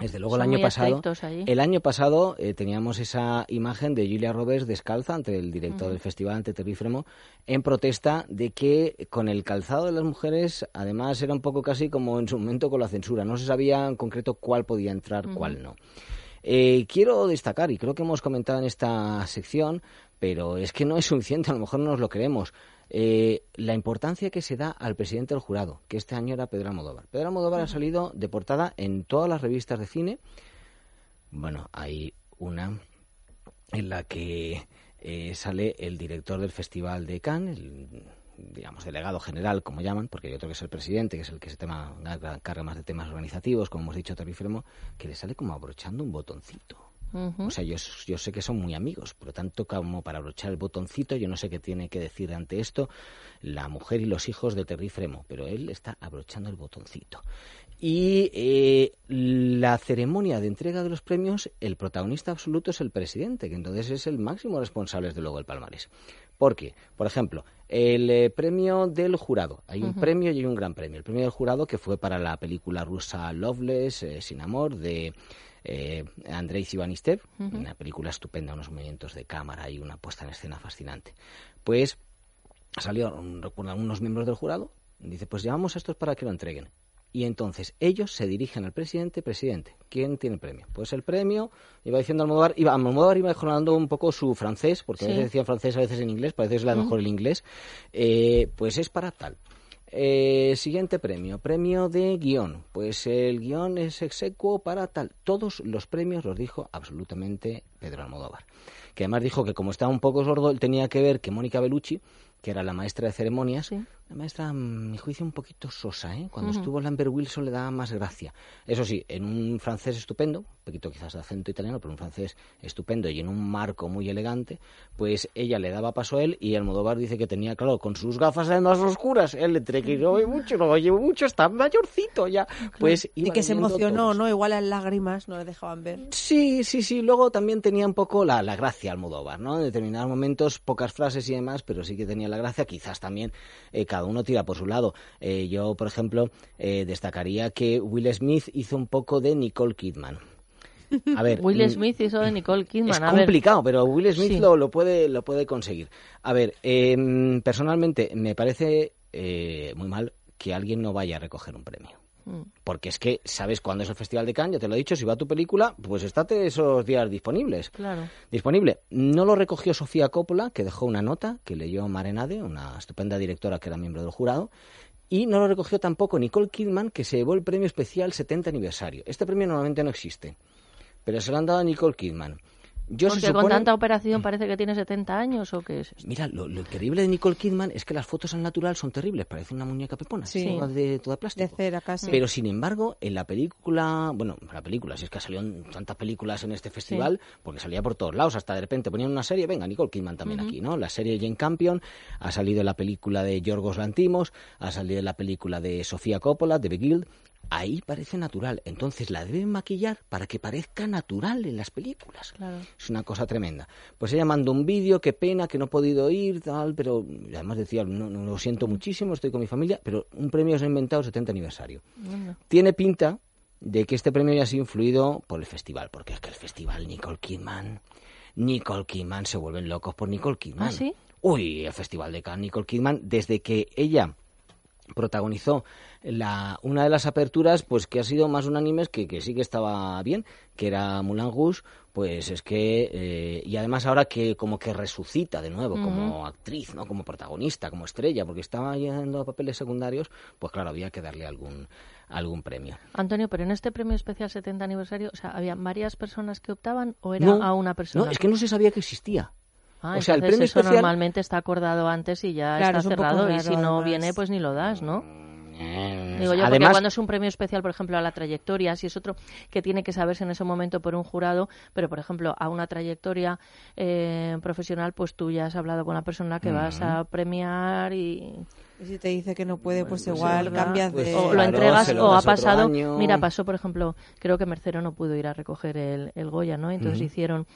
desde luego el año pasado, el año pasado eh, teníamos esa imagen de Julia Roberts descalza ante el director del festival, ante Terry Fremo, en protesta de que con el calzado de las mujeres, además era un poco casi como en su momento con la censura, no se sabía en concreto cuál podía entrar, cuál no. Eh, quiero destacar, y creo que hemos comentado en esta sección, pero es que no es suficiente, a lo mejor no nos lo creemos, eh, la importancia que se da al presidente del jurado, que este año era Pedro Almodóvar. Pedro Almodóvar ha salido de portada en todas las revistas de cine. Bueno, hay una en la que eh, sale el director del Festival de Cannes, el digamos delegado general, como llaman, porque yo creo que es el presidente, que es el que se tema, carga más de temas organizativos, como hemos dicho Terry Fremo, que le sale como abrochando un botoncito. O sea, yo, yo sé que son muy amigos, pero tanto como para abrochar el botoncito, yo no sé qué tiene que decir ante esto la mujer y los hijos de Terry Fremo, pero él está abrochando el botoncito. Y eh, la ceremonia de entrega de los premios, el protagonista absoluto es el presidente, que entonces es el máximo responsable de luego el palmarés. Porque, por ejemplo, el eh, premio del jurado. Hay un premio y hay un gran premio. El premio del jurado que fue para la película rusa Loveless, eh, Sin Amor, de eh, Andrei Sivanistev, una película estupenda, unos movimientos de cámara y una puesta en escena fascinante. Pues salió unos miembros del jurado, dice, pues llamamos a estos para que lo entreguen. Y entonces ellos se dirigen al presidente, presidente, ¿quién tiene el premio? Pues el premio, iba diciendo Almodóvar, iba, Almodóvar iba mejorando un poco su francés, porque a veces decía francés, a veces en inglés, parece que es la mejor el inglés, eh, pues es para tal. Eh, siguiente premio, premio de guion. Pues el guion es execuo para tal. Todos los premios los dijo absolutamente Pedro Almodóvar. Que además dijo que como estaba un poco sordo, él tenía que ver que Mónica Bellucci, que era la maestra de ceremonias, la maestra, a mi juicio, un poquito sosa, ¿eh? Cuando estuvo Lambert Wilson le daba más gracia. Eso sí, en un francés estupendo, un poquito quizás de acento italiano, pero un francés estupendo y en un marco muy elegante, pues ella le daba paso a él y Almodóvar dice que tenía, claro, con sus gafas además oscuras, él no oye mucho, no oye mucho, está mayorcito ya. Pues y que se emocionó, ¿no? Igual las lágrimas no le dejaban ver. Sí, sí, sí. Luego también tenía un poco la, la gracia Almodóvar, ¿no? En determinados momentos, pocas frases y demás, pero sí que tenía la gracia. Quizás también eh, cada uno tira por su lado. Eh, yo, por ejemplo, eh, destacaría que Will Smith hizo un poco de Nicole Kidman. A ver, Will mm, Smith hizo de Nicole Kidman. Es complicado, pero Will Smith lo, lo, puede, lo puede conseguir. A ver, em, personalmente me parece muy mal que alguien no vaya a recoger un premio. Porque es que, ¿sabes cuándo es el Festival de Cannes? Ya te lo he dicho, si va tu película, pues estate esos días disponibles. Claro. Disponible. No lo recogió Sofía Coppola, que dejó una nota que leyó Marenade, una estupenda directora que era miembro del jurado. Y no lo recogió tampoco Nicole Kidman, que se llevó el premio especial 70 aniversario. Este premio normalmente no existe, pero se lo han dado a Nicole Kidman. Yo Porque con tanta operación parece que tiene 70 años o qué es. Mira, lo, increíble de Nicole Kidman es que las fotos al natural son terribles, parece una muñeca pepona, sí. de toda plástico. De cera casi. Pero sin embargo, en la película, bueno, la película, si es que salieron tantas películas en este festival, porque salía por todos lados, hasta de repente ponían una serie, venga, Nicole Kidman también aquí, ¿no? La serie Jane Campion, ha salido la película de Yorgos Lantimos, ha salido la película de Sofía Coppola, de Beguild, ahí parece natural. Entonces la deben maquillar para que parezca natural en las películas. Es una cosa tremenda. Pues ella mandó un vídeo, qué pena que no he podido ir, tal, pero además decía, no, lo siento muchísimo, estoy con mi familia, pero un premio se ha inventado 70 aniversario. Tiene pinta de que este premio haya sido influido por el festival, porque es que el festival Nicole Kidman, Nicole Kidman se vuelven locos por Nicole Kidman. ¿Ah, sí? Uy, el festival de Cannes, Nicole Kidman, desde que ella protagonizó la, una de las aperturas, pues que ha sido más unánimes, que, que sí que estaba bien, que era Moulin Rouge, pues es que, eh, y además ahora que como que resucita de nuevo como actriz, ¿no? Como protagonista, como estrella, porque estaba yendo a papeles secundarios, pues claro, había que darle algún algún premio. Antonio, pero en este premio especial 70 aniversario, o sea, ¿había varias personas que optaban o era a una persona? No, es que no se sabía que existía. Ah, o sea, el premio eso normalmente está acordado antes y ya está cerrado y si no viene pues ni lo das, ¿no? Eh, Digo yo, porque cuando es un premio especial, por ejemplo, a la trayectoria, si es otro que tiene que saberse en ese momento por un jurado, pero por ejemplo, a una trayectoria eh, profesional, pues tú ya has hablado con la persona que vas a premiar y. Y si te dice que no puede, pues, pues igual cambias de... Pues o lo entregas o ha pasado... Mira, pasó, por ejemplo, creo que Mercero no pudo ir a recoger el, el Goya, ¿no? Entonces hicieron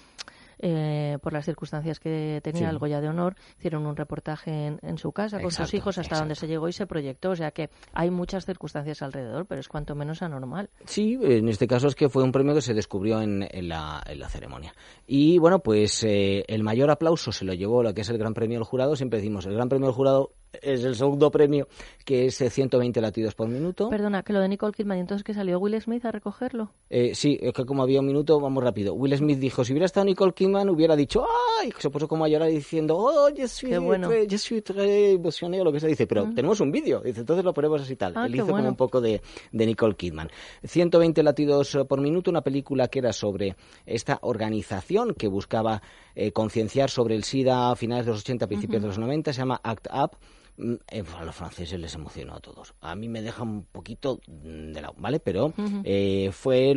eh, por las circunstancias que tenía el Goya de Honor, hicieron un reportaje en, su casa con sus hijos hasta donde se llegó y se proyectó. O sea que hay muchas circunstancias alrededor, pero es cuanto menos anormal. Sí, en este caso es que fue un premio que se descubrió en, la, ceremonia. Y bueno, pues eh, el mayor aplauso se lo llevó lo que es el Gran Premio del Jurado. Siempre decimos, el Gran Premio del Jurado es el segundo premio, que es 120 latidos por minuto. Perdona, que lo de Nicole Kidman, ¿y entonces que salió Will Smith a recogerlo? Eh, sí, es que como había un minuto, vamos rápido. Will Smith dijo, si hubiera estado Nicole Kidman, hubiera dicho, ¡ay! Se puso como a llorar diciendo, ¡oh, yo soy, bueno. yo soy emocionado, lo que se dice. Pero mm. tenemos un vídeo, dice, entonces lo ponemos así tal. Ah, Él hizo como un poco de, de Nicole Kidman. 120 latidos por minuto, una película que era sobre esta organización que buscaba eh, concienciar sobre el SIDA a finales de los 80, principios de los 90, se llama Act Up eh, a los franceses les emocionó a todos. A mí me deja un poquito de lado, ¿vale? Pero eh, fue,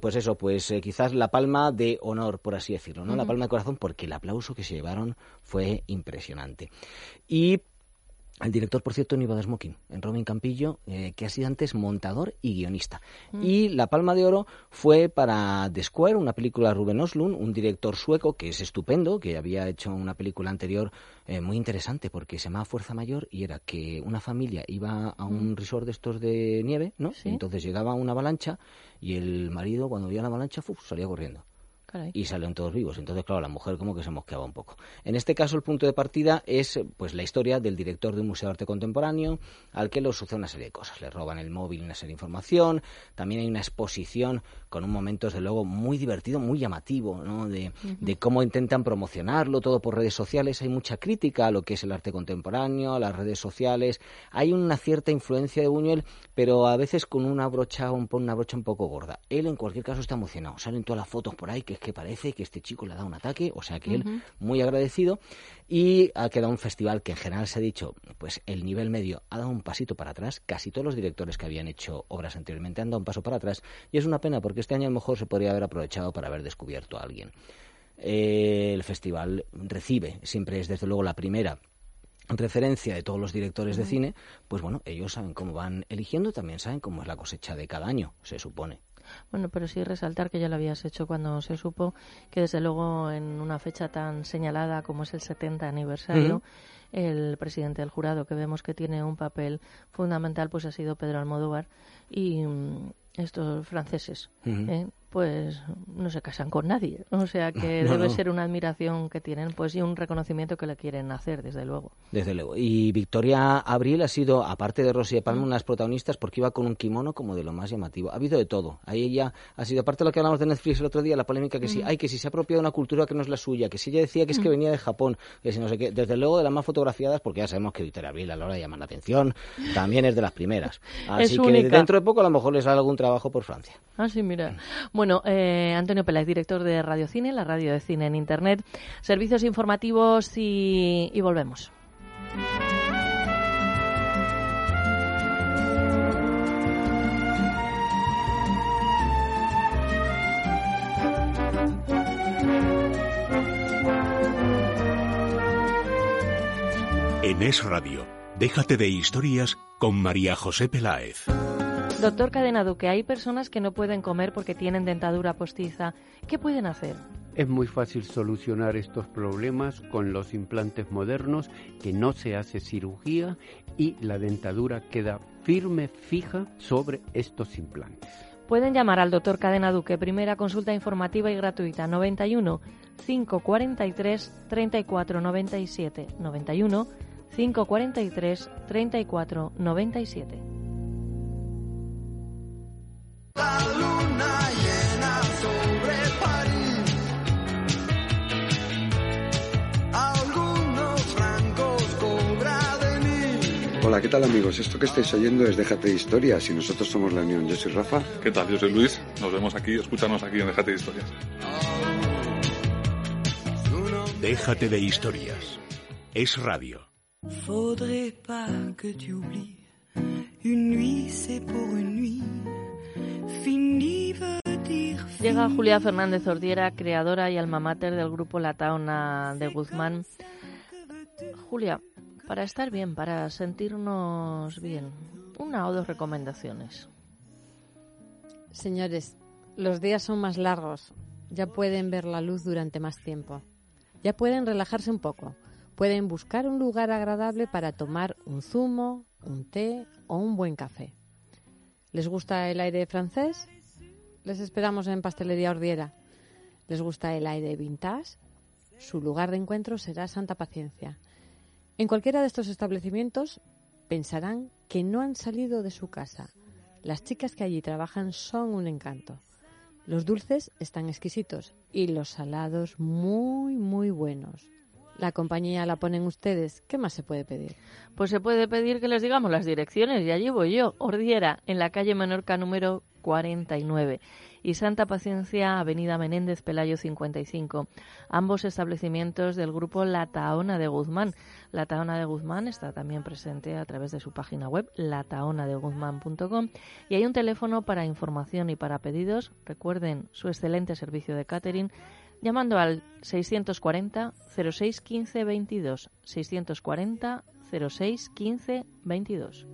pues eso, pues eh, quizás la palma de honor, por así decirlo, ¿no? La palma de corazón, porque el aplauso que se llevaron fue impresionante. Y el director, por cierto, no iba de smoking, en Robin Campillo, eh, que ha sido antes montador y guionista. Mm. Y la Palma de Oro fue para The Square, una película de Ruben Oslund, un director sueco que es estupendo, que había hecho una película anterior eh, muy interesante porque se llamaba Fuerza Mayor y era que una familia iba a un Mm. resort de estos de nieve, ¿no? Entonces llegaba una avalancha y el marido, cuando vio la avalancha, ¡fuf! salía corriendo Caray. y salieron todos vivos. Entonces, claro, la mujer como que se mosqueaba un poco. En este caso, el punto de partida es pues la historia del director de un museo de arte contemporáneo al que le sucede una serie de cosas. Le roban el móvil, una serie de información. También hay una exposición con un momento, desde luego, muy divertido, muy llamativo, ¿no? De, de cómo intentan promocionarlo todo por redes sociales. Hay mucha crítica a lo que es el arte contemporáneo, a las redes sociales. Hay una cierta influencia de Buñuel, pero a veces con una brocha un, una brocha un poco gorda. Él, en cualquier caso, está emocionado. Salen todas las fotos por ahí, que que parece que este chico le ha dado un ataque, o sea que él muy agradecido. Y ha quedado un festival que en general se ha dicho, pues el nivel medio ha dado un pasito para atrás. Casi todos los directores que habían hecho obras anteriormente han dado un paso para atrás. Y es una pena porque este año a lo mejor se podría haber aprovechado para haber descubierto a alguien. Eh, el festival recibe, siempre es desde luego la primera referencia de todos los directores de cine, pues bueno, ellos saben cómo van eligiendo, también saben cómo es la cosecha de cada año, se supone. Bueno, pero sí resaltar que ya lo habías hecho cuando se supo que desde luego en una fecha tan señalada como es el 70 aniversario, el presidente del jurado que vemos que tiene un papel fundamental pues ha sido Pedro Almodóvar y mm, estos franceses. ¿eh? Pues no se casan con nadie, o sea que No, debe no. ser una admiración que tienen pues y un reconocimiento que le quieren hacer desde luego. Desde luego. Y Victoria Abril ha sido, aparte de Rosy de Palma, una de las protagonistas porque iba con un kimono como de lo más llamativo. Ha habido de todo. Ahí ella ha sido, aparte de lo que hablamos de Netflix el otro día, la polémica que sí, hay que si se ha apropiado de una cultura que no es la suya, que si ella decía que es que Ujú. venía de Japón, que si no sé qué. Desde luego de las más fotografiadas, porque ya sabemos que Victoria Abril a la hora de llamar la atención también es de las primeras. Así Es que única. dentro de poco a lo mejor les sale algún trabajo por Francia. Ah, sí, mira. Bueno, eh, Antonio Peláez, director de Radio Cine, la radio de cine en Internet, servicios informativos y volvemos. En Es Radio, déjate de historias con María José Peláez. Doctor Cadena Duque, hay personas que no pueden comer porque tienen dentadura postiza. ¿Qué pueden hacer? Es muy fácil solucionar estos problemas con los implantes modernos, que no se hace cirugía y la dentadura queda firme, fija sobre estos implantes. Pueden llamar al doctor Cadena Duque, primera consulta informativa y gratuita, 91 543 34 97. 91 543 34 Hola, ¿qué tal amigos? Esto que estáis oyendo es Déjate de Historias y nosotros somos La Unión. Yo soy Rafa. ¿Qué tal? Yo soy Luis. Nos vemos aquí, escúchanos aquí en Déjate de Historias. Déjate de historias. Es Radio. Faudrait pas que tu oublies. Une nuit, c'est pour une nuit. Llega Julia Fernández Ordiera, creadora y alma mater del grupo La Taona de Guzmán. Julia, para estar bien, para sentirnos bien, una o dos recomendaciones. Señores, los días son más largos. Ya pueden ver la luz durante más tiempo. Ya pueden relajarse un poco. Pueden buscar un lugar agradable para tomar un zumo, un té o un buen café. ¿Les gusta el aire francés? Les esperamos en Pastelería Ordiera. ¿Les gusta el aire vintage? Su lugar de encuentro será Santa Paciencia. En cualquiera de estos establecimientos pensarán que no han salido de su casa. Las chicas que allí trabajan son un encanto. Los dulces están exquisitos y los salados muy, muy buenos. La compañía la ponen ustedes. ¿Qué más se puede pedir? Pues se puede pedir que les digamos las direcciones y allí voy yo, Ordiera, en la calle Menorca número 49 y Santa Paciencia, Avenida Menéndez Pelayo 55. Ambos establecimientos del grupo La Taona de Guzmán. La Taona de Guzmán está también presente a través de su página web, lataonadeguzmán.com, y hay un teléfono para información y para pedidos. Recuerden su excelente servicio de catering llamando al 640 06 15 22 640 06 15 22.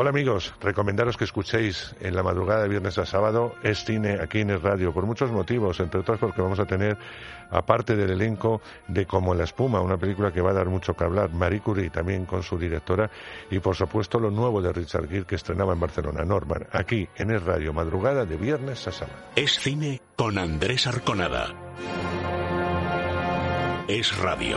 Hola amigos, recomendaros que escuchéis en la madrugada de viernes a sábado Es Cine aquí en el radio, por muchos motivos, entre otros porque vamos a tener, aparte del elenco de Como la espuma, una película que va a dar mucho que hablar, Marie Curie también con su directora, y por supuesto lo nuevo de Richard Gere que estrenaba en Barcelona, Norman, aquí en el radio, madrugada de viernes a sábado. Es Cine con Andrés Arconada. Es radio.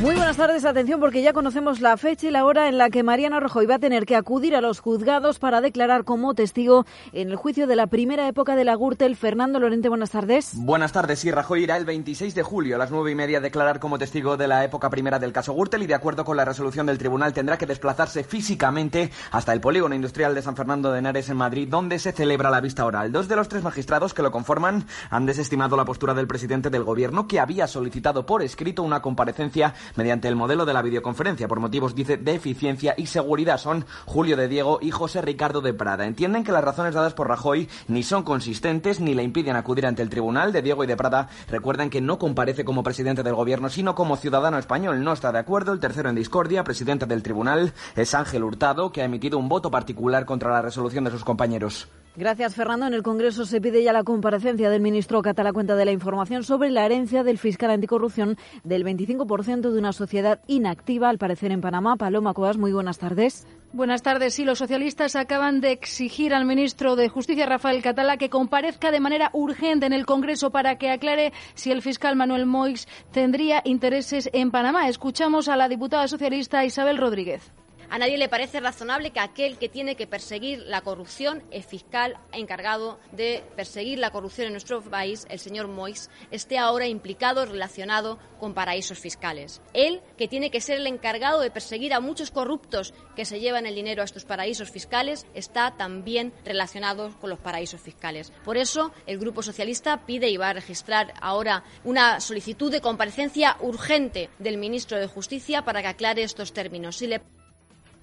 Muy buenas tardes, atención porque ya conocemos la fecha y la hora en la que Mariana Rajoy va a tener que acudir a los juzgados para declarar como testigo en el juicio de la primera época de la Gürtel. Fernando Lorente, buenas tardes. Buenas tardes, sí, Rajoy irá el 26 de julio a las nueve y media a declarar como testigo de la época primera del caso Gürtel y de acuerdo con la resolución del tribunal tendrá que desplazarse físicamente hasta el polígono industrial de San Fernando de Henares en Madrid donde se celebra la vista oral. Dos de los tres magistrados que lo conforman han desestimado la postura del presidente del gobierno que había solicitado por escrito una comparecencia mediante el modelo de la videoconferencia por motivos, dice, de eficiencia y seguridad. Son Julio de Diego y José Ricardo de Prada. Entienden que las razones dadas por Rajoy ni son consistentes ni le impiden acudir ante el tribunal. De Diego y de Prada recuerdan que no comparece como presidente del gobierno, sino como ciudadano español. No está de acuerdo. El tercero en discordia, presidente del tribunal, es Ángel Hurtado, que ha emitido un voto particular contra la resolución de sus compañeros. Gracias, Fernando. En el Congreso se pide ya la comparecencia del ministro Catala Cuenta de la información sobre la herencia del fiscal anticorrupción del 25% de una sociedad inactiva, al parecer en Panamá. Paloma Coas, muy buenas tardes. Buenas tardes. Sí, los socialistas acaban de exigir al ministro de Justicia, Rafael Catala, que comparezca de manera urgente en el Congreso para que aclare si el fiscal Manuel Moix tendría intereses en Panamá. Escuchamos a la diputada socialista Isabel Rodríguez. A nadie le parece razonable que aquel que tiene que perseguir la corrupción, el fiscal encargado de perseguir la corrupción en nuestro país, el señor Moix, esté ahora implicado, relacionado con paraísos fiscales. Él, que tiene que ser el encargado de perseguir a muchos corruptos que se llevan el dinero a estos paraísos fiscales, está también relacionado con los paraísos fiscales. Por eso, el Grupo Socialista pide y va a registrar ahora una solicitud de comparecencia urgente del ministro de Justicia para que aclare estos términos. Le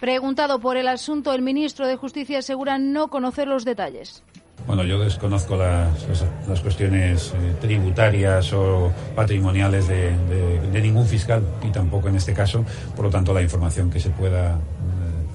Preguntado por el asunto, el ministro de Justicia asegura no conocer los detalles. Bueno, yo desconozco las, las cuestiones eh, tributarias o patrimoniales de, de, de, ningún fiscal y tampoco en este caso. Por lo tanto, la información que se pueda eh,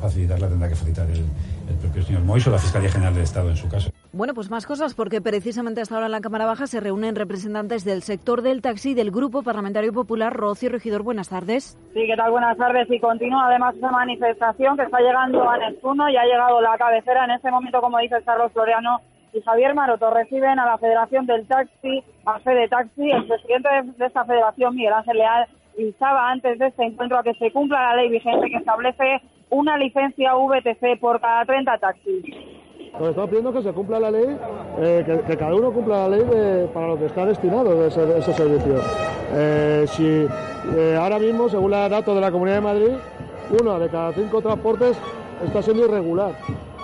facilitar la tendrá que facilitar el, el propio señor Mois o la Fiscalía General del Estado en su caso. Bueno, pues más cosas, porque precisamente hasta ahora en la Cámara Baja se reúnen representantes del sector del taxi del Grupo Parlamentario Popular. Rocío Regidor, buenas tardes. Sí, ¿qué tal? Buenas tardes. Y continúa además esa manifestación que está llegando a Neptuno y ha llegado la cabecera. En este momento, como dice Carlos Floriano y Javier Maroto, reciben a la Federación del Taxi, a Fede Taxi. El presidente de esta federación, Miguel Ángel Leal, instaba antes de este encuentro a que se cumpla la ley vigente que establece una licencia VTC por cada 30 taxis. Que estamos pidiendo que se cumpla la ley, eh, que, cada uno cumpla la ley para lo que está destinado ese, ese servicio. Eh, si eh, ahora mismo, según los datos de la Comunidad de Madrid, uno de cada cinco transportes está siendo irregular.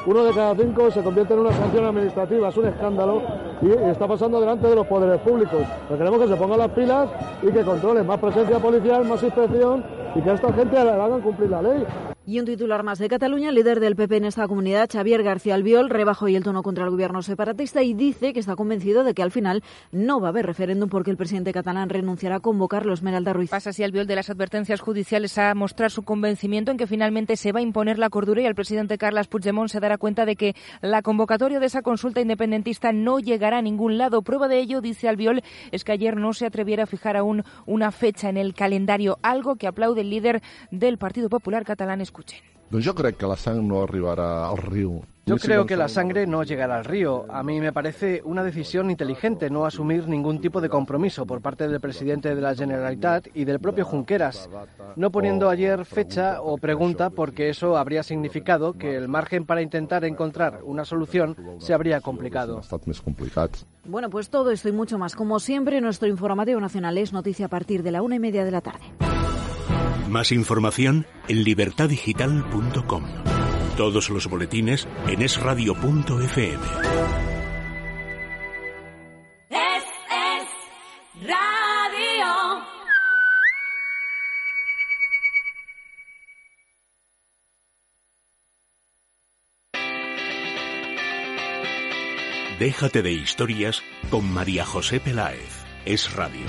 Uno de cada cinco se convierte en una sanción administrativa, es un escándalo y, y está pasando delante de los poderes públicos. Pero queremos que se pongan las pilas y que controlen más presencia policial, más inspección y que a esta gente le hagan cumplir la ley. Y un titular más de Cataluña, el líder del PP en esta comunidad, Xavier García Albiol, rebajó hoy el tono contra el gobierno separatista y dice que está convencido de que al final no va a haber referéndum porque el presidente catalán renunciará a convocarlo. Esmeralda Ruiz. Pasa así Albiol de las advertencias judiciales a mostrar su convencimiento en que finalmente se va a imponer la cordura y el presidente Carles Puigdemont se dará cuenta de que la convocatoria de esa consulta independentista no llegará a ningún lado. Prueba de ello, dice Albiol, es que ayer no se atreviera a fijar aún una fecha en el calendario, algo que aplaude el líder del Partido Popular catalán. Escuchen. Doncs jo crec que la sang no arribarà al riu. Yo creo que la sangre no llegará al río. A mí me parece una decisión inteligente no asumir ningún tipo de compromiso por parte del presidente de la Generalitat y del propio Junqueras, no poniendo ayer fecha o pregunta porque eso habría significado que el margen para intentar encontrar una solución se habría complicado. Bueno, pues todo esto y mucho más. Como siempre, nuestro informativo nacional es noticia a partir de la una y media de la tarde. Más información en libertadigital.com. Todos los boletines en esradio.fm. Es, es radio. Déjate de historias con María José Peláez. Es radio.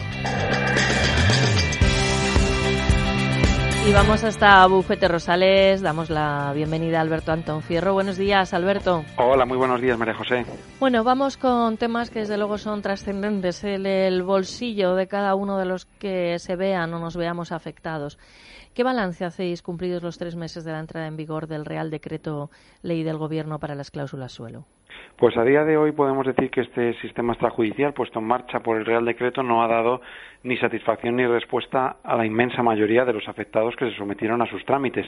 Y vamos hasta Bufete Rosales. Damos la bienvenida a Alberto Antón Fierro. Buenos días, Alberto. Hola, muy buenos días, María José. Bueno, vamos con temas que desde luego son trascendentes. El, el bolsillo de cada uno de los que se vean o nos veamos afectados. ¿Qué balance hacéis cumplidos los tres meses de la entrada en vigor del Real Decreto Ley del Gobierno para las cláusulas suelo? Pues a día de hoy podemos decir que este sistema extrajudicial puesto en marcha por el Real Decreto no ha dado ni satisfacción ni respuesta a la inmensa mayoría de los afectados que se sometieron a sus trámites.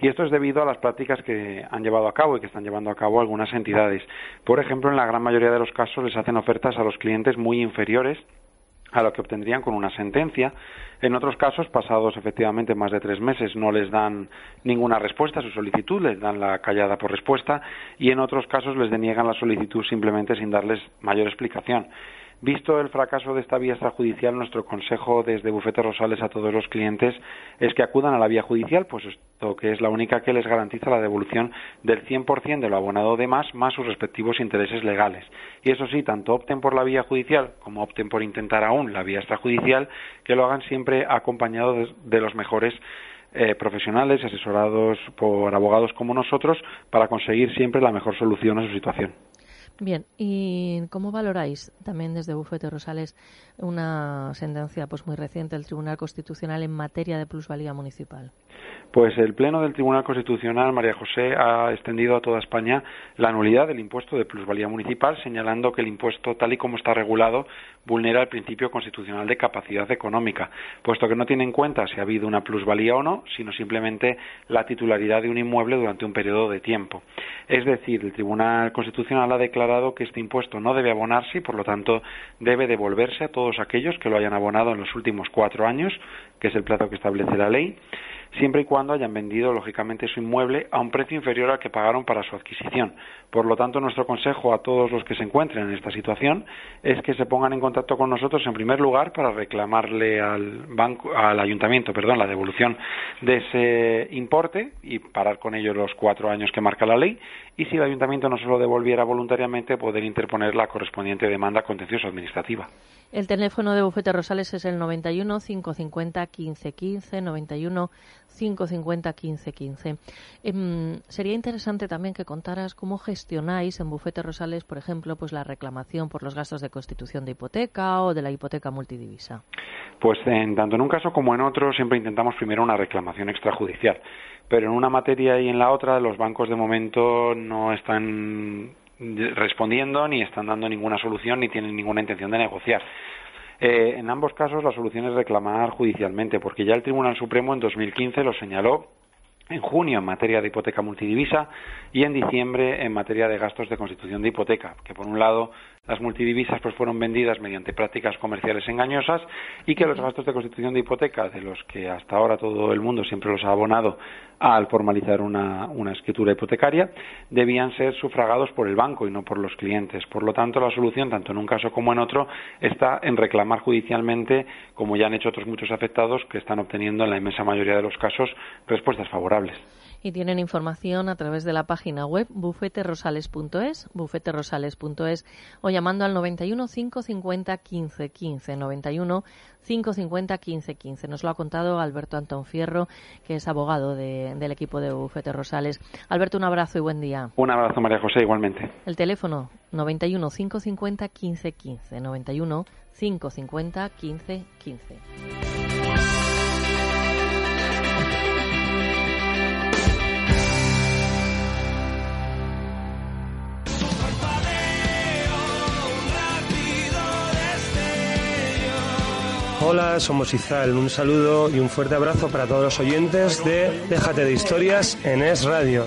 Y esto es debido a las prácticas que han llevado a cabo y que están llevando a cabo algunas entidades. Por ejemplo, en la gran mayoría de los casos les hacen ofertas a los clientes muy inferiores a lo que obtendrían con una sentencia. En otros casos, pasados efectivamente más de tres meses, no les dan ninguna respuesta a su solicitud, les dan la callada por respuesta y en otros casos les deniegan la solicitud simplemente sin darles mayor explicación. Visto el fracaso de esta vía extrajudicial, nuestro consejo desde Bufete Rosales a todos los clientes es que acudan a la vía judicial, pues esto que es la única que les garantiza la devolución del 100% de lo abonado de más, más sus respectivos intereses legales. Y eso sí, tanto opten por la vía judicial como opten por intentar aún la vía extrajudicial, que lo hagan siempre acompañados de, los mejores eh, profesionales, asesorados por abogados como nosotros, para conseguir siempre la mejor solución a su situación. Bien, ¿y cómo valoráis también desde Bufete Rosales una sentencia pues muy reciente del Tribunal Constitucional en materia de plusvalía municipal? Pues el Pleno del Tribunal Constitucional, María José, ha extendido a toda España la nulidad del impuesto de plusvalía municipal, señalando que el impuesto, tal y como está regulado, vulnera el principio constitucional de capacidad económica, puesto que no tiene en cuenta si ha habido una plusvalía o no, sino simplemente la titularidad de un inmueble durante un periodo de tiempo. Es decir, el Tribunal Constitucional ha declarado que este impuesto no debe abonarse y, por lo tanto, debe devolverse a todos aquellos que lo hayan abonado en los últimos cuatro años, que es el plazo que establece la ley, siempre y cuando hayan vendido, lógicamente, su inmueble a un precio inferior al que pagaron para su adquisición. Por lo tanto, nuestro consejo a todos los que se encuentren en esta situación es que se pongan en contacto con nosotros, en primer lugar, para reclamarle al banco, al ayuntamiento, perdón, la devolución de ese importe y parar con ello los cuatro años que marca la ley. Y si el ayuntamiento no se lo devolviera voluntariamente, poder interponer la correspondiente demanda contencioso administrativa. El teléfono de Bufete Rosales es el 91 550 15 15, 91 550 15 15. Eh, sería interesante también que contaras cómo gestionáis en Bufete Rosales, por ejemplo, pues la reclamación por los gastos de constitución de hipoteca o de la hipoteca multidivisa. Pues en, tanto en un caso como en otro siempre intentamos primero una reclamación extrajudicial, pero en una materia y en la otra los bancos de momento no están respondiendo ni están dando ninguna solución ni tienen ninguna intención de negociar. Eh, en ambos casos la solución es reclamar judicialmente, porque ya el Tribunal Supremo en 2015 lo señaló en junio en materia de hipoteca multidivisa y en diciembre en materia de gastos de constitución de hipoteca, que por un lado las multidivisas pues fueron vendidas mediante prácticas comerciales engañosas y que los gastos de constitución de hipoteca de los que hasta ahora todo el mundo siempre los ha abonado al formalizar una, una escritura hipotecaria debían ser sufragados por el banco y no por los clientes. Por lo tanto, la solución, tanto en un caso como en otro, está en reclamar judicialmente, como ya han hecho otros muchos afectados que están obteniendo en la inmensa mayoría de los casos respuestas favorables y tienen información a través de la página web bufeterosales.es, bufeterosales.es o llamando al 91 550 15 15, 91 550 15 15. Nos lo ha contado Alberto Antón Fierro, que es abogado de, del equipo de Bufete Rosales. Alberto, un abrazo y buen día. Un abrazo, María José, igualmente. El teléfono 91 550 15 15, 91 550 15 15. Hola, somos Izal. Un saludo y un fuerte abrazo para todos los oyentes de Déjate de Historias en Es Radio.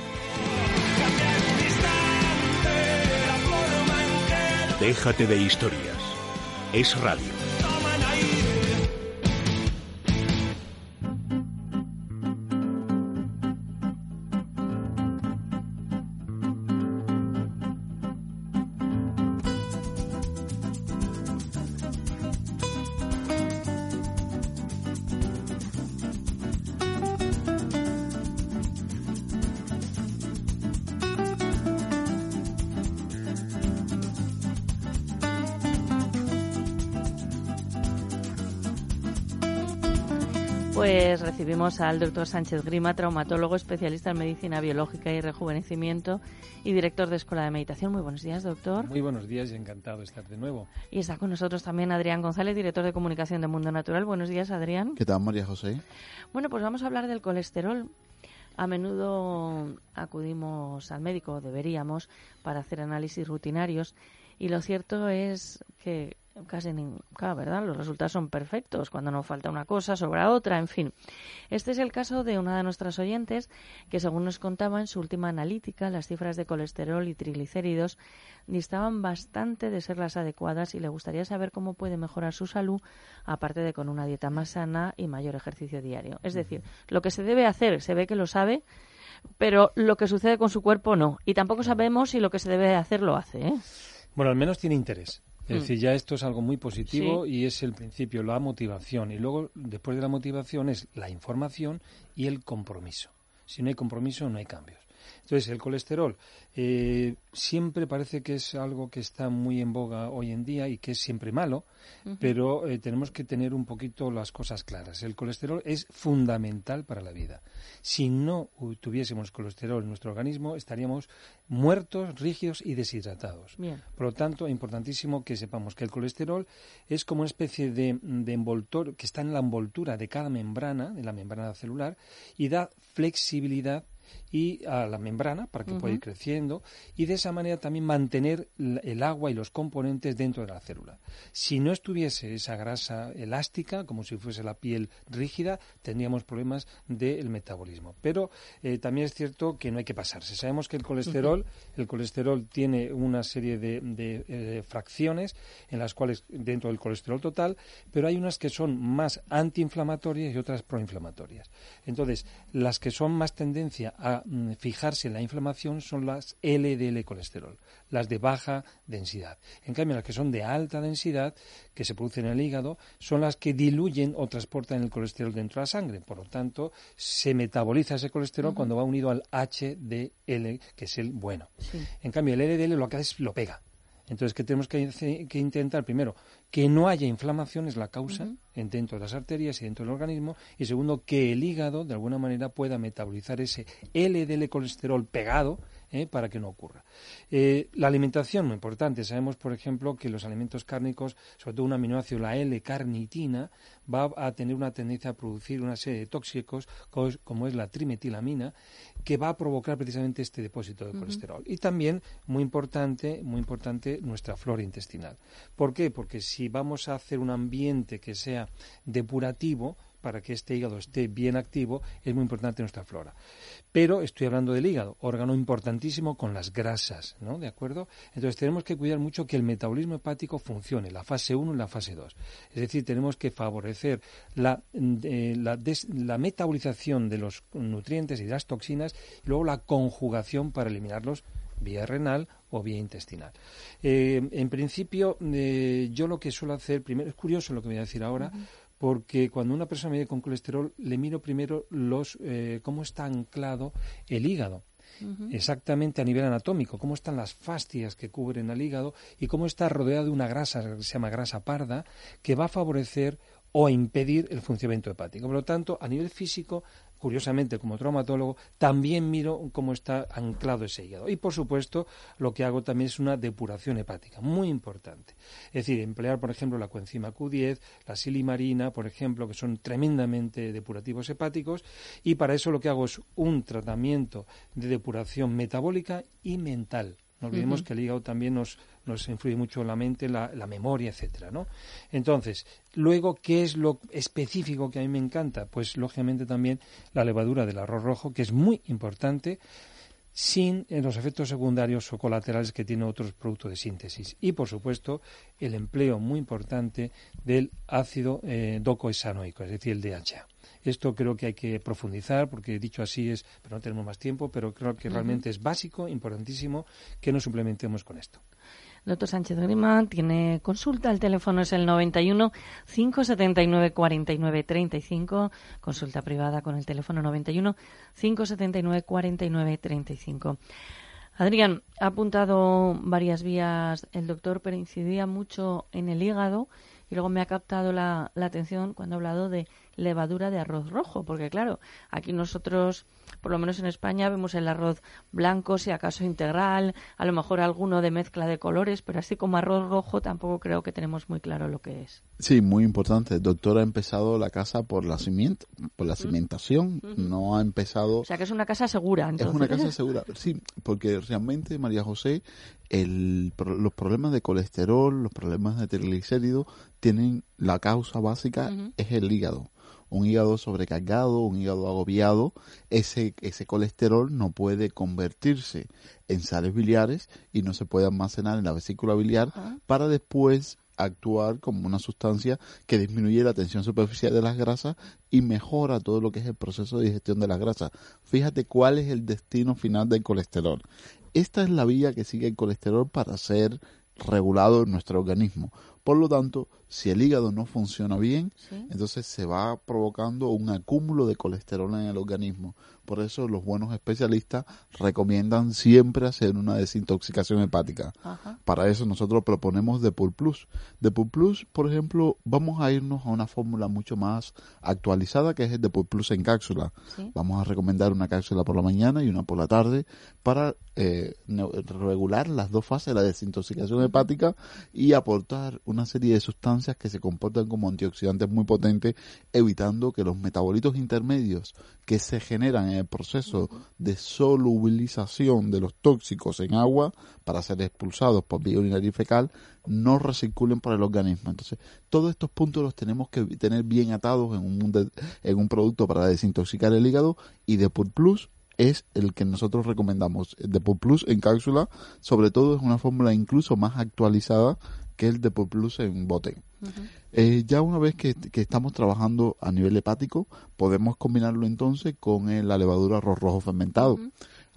Déjate de historias. Es radio. Recibimos al doctor Sánchez Grima, traumatólogo, especialista en medicina biológica y rejuvenecimiento y director de Escuela de Meditación. Muy buenos días, doctor. Muy buenos días y encantado de estar de nuevo. Y está con nosotros también Adrián González, director de comunicación de Mundo Natural. Buenos días, Adrián. ¿Qué tal, María José? Bueno, pues vamos a hablar del colesterol. A menudo acudimos al médico, deberíamos, para hacer análisis rutinarios. Y lo cierto es que casi nunca, ¿verdad? Los resultados son perfectos. Cuando no falta una cosa, sobra otra, en fin. Este es el caso de una de nuestras oyentes que, según nos contaba en su última analítica, las cifras de colesterol y triglicéridos distaban bastante de ser las adecuadas y le gustaría saber cómo puede mejorar su salud, aparte de con una dieta más sana y mayor ejercicio diario. Es decir, lo que se debe hacer, se ve que lo sabe, pero lo que sucede con su cuerpo no. Y tampoco sabemos si lo que se debe hacer lo hace, ¿eh? Bueno, al menos tiene interés. Es Mm. decir, ya esto es algo muy positivo Sí. y es el principio, la motivación. Y luego, después de la motivación, es la información y el compromiso. Si no hay compromiso, no hay cambios. Entonces, el colesterol eh, siempre parece que es algo que está muy en boga hoy en día y que es siempre malo, pero eh, tenemos que tener un poquito las cosas claras. El colesterol es fundamental para la vida. Si no tuviésemos colesterol en nuestro organismo, estaríamos muertos, rígidos y deshidratados. Bien. Por lo tanto, importantísimo que sepamos que el colesterol es como una especie de, de envoltor que está en la envoltura de cada membrana, de la membrana celular, y da flexibilidad y a la membrana para que pueda ir creciendo y de esa manera también mantener el agua y los componentes dentro de la célula. Si no estuviese esa grasa elástica, como si fuese la piel rígida, tendríamos problemas del metabolismo. Pero eh, también es cierto que no hay que pasarse. Sabemos que el colesterol, el colesterol tiene una serie de, de, eh, fracciones en las cuales dentro del colesterol total, pero hay unas que son más antiinflamatorias y otras proinflamatorias. Entonces, las que son más tendencia a mm, fijarse en la inflamación son las LDL colesterol, las de baja densidad. En cambio, las que son de alta densidad, que se producen en el hígado, son las que diluyen o transportan el colesterol dentro de la sangre. Por lo tanto, se metaboliza ese colesterol cuando va unido al HDL, que es el bueno. Sí. En cambio, el LDL lo que hace es lo pega. Entonces, ¿qué tenemos que, que intentar? Primero, que no haya inflamación, es la causa, en dentro de las arterias y dentro del organismo. Y segundo, que el hígado, de alguna manera, pueda metabolizar ese LDL colesterol pegado ¿eh? para que no ocurra. Eh, la alimentación, muy importante. Sabemos, por ejemplo, que los alimentos cárnicos, sobre todo un aminoácido, la L-carnitina, va a tener una tendencia a producir una serie de tóxicos, co- como es la trimetilamina, que va a provocar precisamente este depósito de colesterol. Y también, muy importante, muy importante, nuestra flora intestinal. ¿Por qué? Porque si vamos a hacer un ambiente que sea depurativo, para que este hígado esté bien activo, es muy importante nuestra flora. Pero estoy hablando del hígado, órgano importantísimo con las grasas, ¿no? ¿De acuerdo? Entonces tenemos que cuidar mucho que el metabolismo hepático funcione, la fase 1 y la fase 2. Es decir, tenemos que favorecer la, eh, la, metabolización de los nutrientes y de las toxinas y luego la conjugación para eliminarlos vía renal o vía intestinal. Eh, en principio, eh, yo lo que suelo hacer, primero, es curioso lo que voy a decir ahora, porque cuando una persona me viene con colesterol, le miro primero los, eh, cómo está anclado el hígado. Exactamente a nivel anatómico, cómo están las fascias que cubren al hígado y cómo está rodeado de una grasa que se llama grasa parda que va a favorecer o a impedir el funcionamiento hepático. Por lo tanto, a nivel físico, curiosamente como traumatólogo, también miro cómo está anclado ese hígado. Y por supuesto, lo que hago también es una depuración hepática, muy importante. Es decir, emplear, por ejemplo, la coenzima Q10, la silimarina, por ejemplo, que son tremendamente depurativos hepáticos, y para eso lo que hago es un tratamiento de depuración metabólica y mental. No olvidemos que el hígado también nos, nos influye mucho en la mente, la, la memoria, etcétera, ¿no? Entonces, luego, ¿qué es lo específico que a mí me encanta? Pues, lógicamente, también la levadura del arroz rojo, que es muy importante sin eh, los efectos secundarios o colaterales que tienen otros productos de síntesis. Y, por supuesto, el empleo muy importante del ácido eh, docohesanoico, es decir, el DHA. Esto creo que hay que profundizar, porque dicho así es, pero no tenemos más tiempo, pero creo que realmente es básico, importantísimo, que nos suplementemos con esto. Doctor Sánchez Grima tiene consulta. El teléfono es el 91 579 49 35. Consulta privada con el teléfono 91 579 49 35. Adrián, ha apuntado varias vías el doctor, pero incidía mucho en el hígado y luego me ha captado la, la atención cuando ha hablado de levadura de arroz rojo, porque claro, aquí nosotros, por lo menos en España, vemos el arroz blanco, si acaso integral, a lo mejor alguno de mezcla de colores, pero así como arroz rojo tampoco creo que tenemos muy claro lo que es. Sí, muy importante. El doctor ha empezado la casa por la cimiento, por la cimentación, no ha empezado... O sea que es una casa segura, entonces. Es una casa segura, sí, porque realmente, María José, el, los problemas de colesterol, los problemas de triglicéridos, tienen la causa básica es el hígado un hígado sobrecargado, un hígado agobiado, ese, ese colesterol no puede convertirse en sales biliares y no se puede almacenar en la vesícula biliar para después actuar como una sustancia que disminuye la tensión superficial de las grasas y mejora todo lo que es el proceso de digestión de las grasas. Fíjate cuál es el destino final del colesterol. Esta es la vía que sigue el colesterol para ser regulado en nuestro organismo. Por lo tanto, si el hígado no funciona bien, entonces se va provocando un acúmulo de colesterol en el organismo. Por eso los buenos especialistas recomiendan siempre hacer una desintoxicación hepática. Para eso nosotros proponemos Depur Plus. Depur Plus, por ejemplo, vamos a irnos a una fórmula mucho más actualizada que es el Depur Plus en cápsula. Vamos a recomendar una cápsula por la mañana y una por la tarde para eh, regular las dos fases de la desintoxicación hepática y aportar una serie de sustancias que se comportan como antioxidantes muy potentes, evitando que los metabolitos intermedios que se generan en el proceso de solubilización de los tóxicos en agua para ser expulsados por vía urinaria y fecal no recirculen por el organismo. Entonces, todos estos puntos los tenemos que tener bien atados en un, en un producto para desintoxicar el hígado y Depur Plus es el que nosotros recomendamos. Depur Plus en cápsula, sobre todo es una fórmula incluso más actualizada que el Depur Plus en bote. Eh, ya una vez que, estamos trabajando a nivel hepático, podemos combinarlo entonces con la levadura arroz rojo fermentado.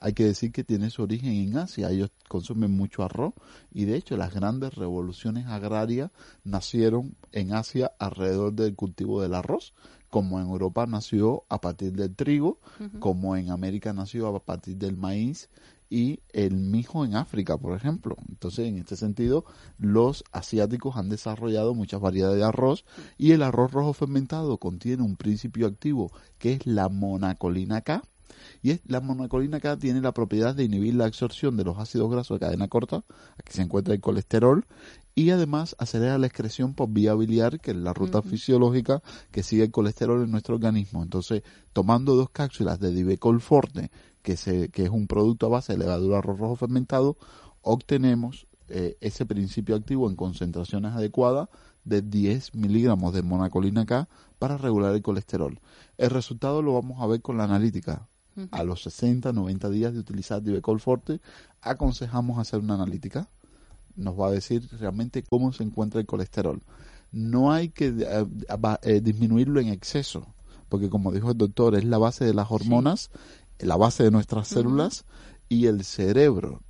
Hay que decir que tiene su origen en Asia, ellos consumen mucho arroz y de hecho las grandes revoluciones agrarias nacieron en Asia alrededor del cultivo del arroz, como en Europa nació a partir del trigo, como en América nació a partir del maíz y el mijo en África, por ejemplo. Entonces, en este sentido, los asiáticos han desarrollado muchas variedades de arroz y el arroz rojo fermentado contiene un principio activo que es la monacolina K. Y es, la monacolina K tiene la propiedad de inhibir la absorción de los ácidos grasos de cadena corta, aquí se encuentra el colesterol, y además acelera la excreción por vía biliar, que es la ruta fisiológica que sigue el colesterol en nuestro organismo. Entonces, tomando dos cápsulas de Divecol Forte que, se, que es un producto a base de levadura arroz rojo fermentado, obtenemos eh, ese principio activo en concentraciones adecuadas de 10 miligramos de monacolina K para regular el colesterol. El resultado lo vamos a ver con la analítica. A los 60, 90 días de utilizar Divecol Forte, aconsejamos hacer una analítica. Nos va a decir realmente cómo se encuentra el colesterol. No hay que eh, eh, disminuirlo en exceso, porque como dijo el doctor, es la base de las hormonas la base de nuestras células y el cerebro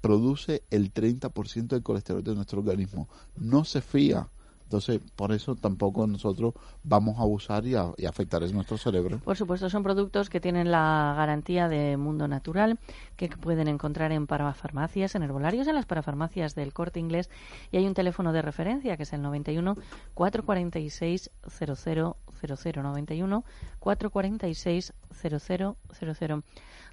produce el 30% del colesterol de nuestro organismo. No se fía. Entonces, por eso tampoco nosotros vamos a abusar y, a, afectar a nuestro cerebro. Por supuesto, son productos que tienen la garantía de mundo natural, que pueden encontrar en parafarmacias, en herbolarios, en las parafarmacias del corte inglés. Y hay un teléfono de referencia que es el 91 446 00 0091 446 0000.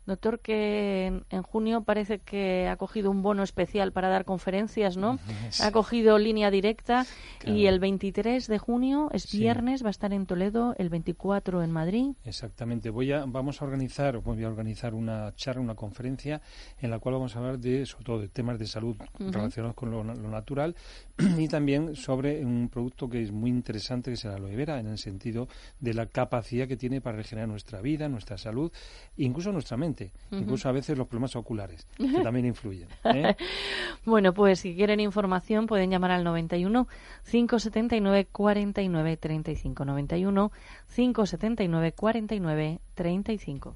Doctor, que en junio parece que ha cogido un bono especial para dar conferencias, ¿no? Ha cogido línea directa y el 23 de junio es viernes, va a estar en Toledo, el 24 en Madrid. Exactamente. Voy a, vamos a organizar, voy a organizar una charla, una conferencia en la cual vamos a hablar de, sobre todo, de temas de salud relacionados con lo, natural y también sobre un producto que es muy interesante, que es el aloe vera, en el sentido de la capacidad que tiene para regenerar nuestra vida, nuestra salud, incluso nuestra mente incluso a veces los problemas oculares, que también influyen. ¿eh? bueno, pues si quieren información pueden llamar al 91 579 49 35 91 579 49 35.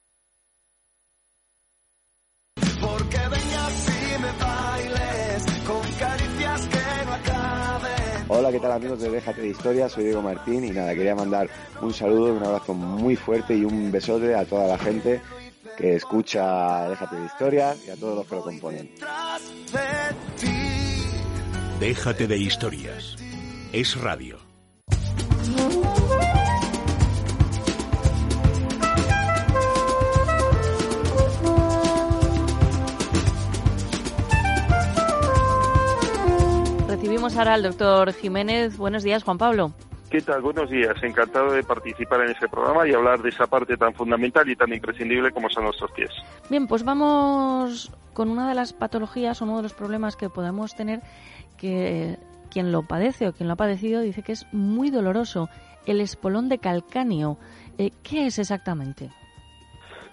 Hola, ¿qué tal amigos de Déjate de Historia? Soy Diego Martín y nada, quería mandar un saludo, un abrazo muy fuerte y un besote a toda la gente que escucha Déjate de Historia y a todos los que lo componen. Déjate de Historias. Es radio. Recibimos ahora al doctor Jiménez. Buenos días, Juan Pablo. ¿Qué tal? Buenos días. Encantado de participar en este programa y hablar de esa parte tan fundamental y tan imprescindible como son nuestros pies. Bien, pues vamos con una de las patologías, uno de los problemas que podemos tener, que quien lo padece o quien lo ha padecido dice que es muy doloroso, el espolón de calcáneo. Eh, ¿Qué es exactamente?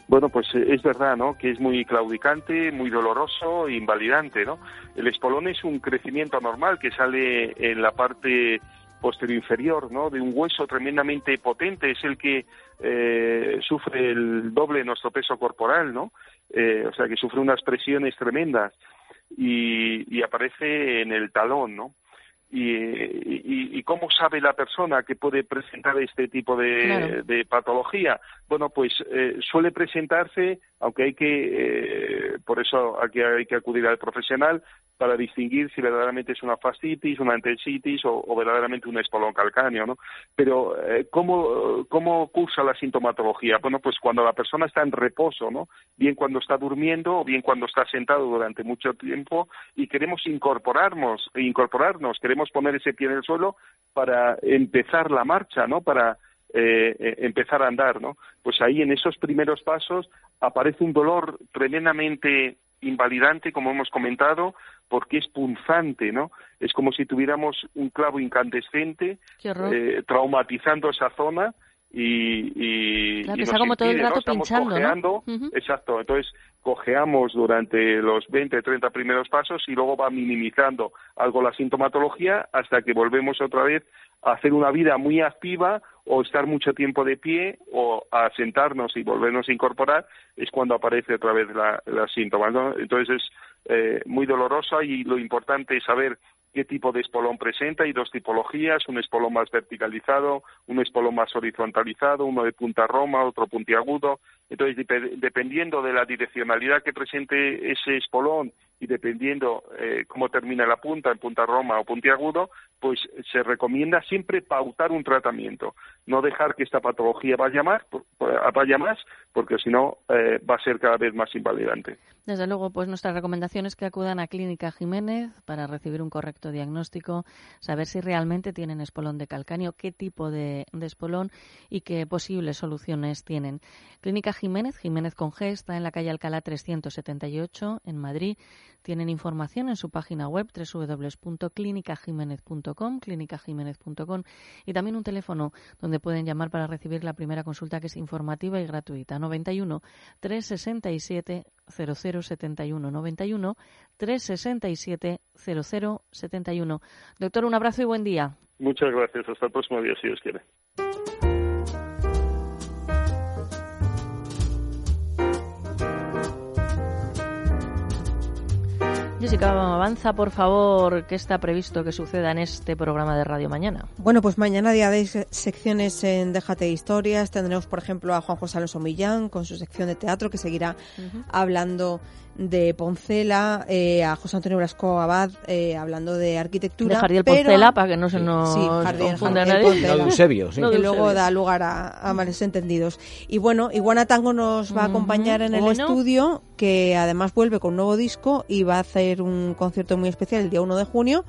Bueno, pues eh, es verdad, ¿no? Que es muy claudicante, muy doloroso invalidante, ¿no? El espolón es un crecimiento anormal que sale en la parte posterior inferior, ¿no? De un hueso tremendamente potente, es el que eh, sufre el doble de nuestro peso corporal, ¿no? Eh, o sea, que sufre unas presiones tremendas y, y aparece en el talón, ¿no? y, y, cómo sabe la persona que puede presentar este tipo de, de patología. Bueno, pues eh, suele presentarse, aunque hay que, eh, por eso aquí hay que acudir al profesional para distinguir si verdaderamente es una fascitis, una entesitis o, verdaderamente un espolón calcáneo, ¿no? Pero eh, ¿cómo, ¿cómo cursa la sintomatología? Bueno, pues cuando la persona está en reposo, ¿no? Bien cuando está durmiendo o bien cuando está sentado durante mucho tiempo y queremos incorporarnos, incorporarnos, queremos poner ese pie en el suelo para empezar la marcha, ¿no? Para eh, eh, empezar a andar, ¿no? Pues ahí en esos primeros pasos aparece un dolor tremendamente invalidante, como hemos comentado, porque es punzante, ¿no? Es como si tuviéramos un clavo incandescente eh, traumatizando esa zona y, y, claro, está como todo el rato pinchando, ¿no? Exacto, entonces cojeamos durante los 20, 30 primeros pasos y luego va minimizando algo la sintomatología hasta que volvemos otra vez a hacer una vida muy activa o estar mucho tiempo de pie o a sentarnos y volvernos a incorporar es cuando aparece otra vez la, la síntomas. ¿no? Entonces es eh, muy dolorosa y lo importante es saber qué tipo de espolón presenta. Hay dos tipologías, un espolón más verticalizado, un espolón más horizontalizado, uno de punta roma, otro puntiagudo. Entonces, dependiendo de la direccionalidad que presente ese espolón y dependiendo eh, cómo termina la punta, en punta roma o puntiagudo, pues se recomienda siempre pautar un tratamiento, no dejar que esta patología vaya más, vaya más porque si no eh, va a ser cada vez más invalidante. Desde luego, pues nuestra recomendación es que acudan a Clínica Jiménez para recibir un correcto diagnóstico, saber si realmente tienen espolón de calcáneo, qué tipo de, espolón y qué posibles soluciones tienen. Clínica Jiménez, Jiménez con G, está en la calle Alcalá 378 en Madrid. Tienen información en su página web www.clinicajiménez.com, clinicajiménez.com y también un teléfono donde pueden llamar para recibir la primera consulta que es informativa y gratuita. 91 367 0071 91 367 0071. Doctor, un abrazo y buen día. Muchas gracias. Hasta el próximo día, si Dios quiere. Jessica, avanza por favor qué está previsto que suceda en este programa de radio mañana. Bueno, pues mañana día de secciones en Déjate Historias. Tendremos, por ejemplo, a Juan José Alonso Millán con su sección de teatro que seguirá hablando de Poncela, eh, a José Antonio Blasco Abad eh, hablando de arquitectura. De Jardiel Poncela, para que no se nos sí, Jardiel, confunda Jardiel nadie. Poncela, No, Eusebio, sí. que luego da lugar a, a malos entendidos. Y bueno, Iguana Tango nos va a acompañar en el bueno. estudio, que además vuelve con un nuevo disco y va a hacer un concierto muy especial el día 1 de junio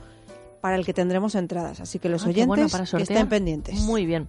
para el que tendremos entradas. Así que los Ah, oyentes bueno, para que sortear. estén pendientes. Muy bien.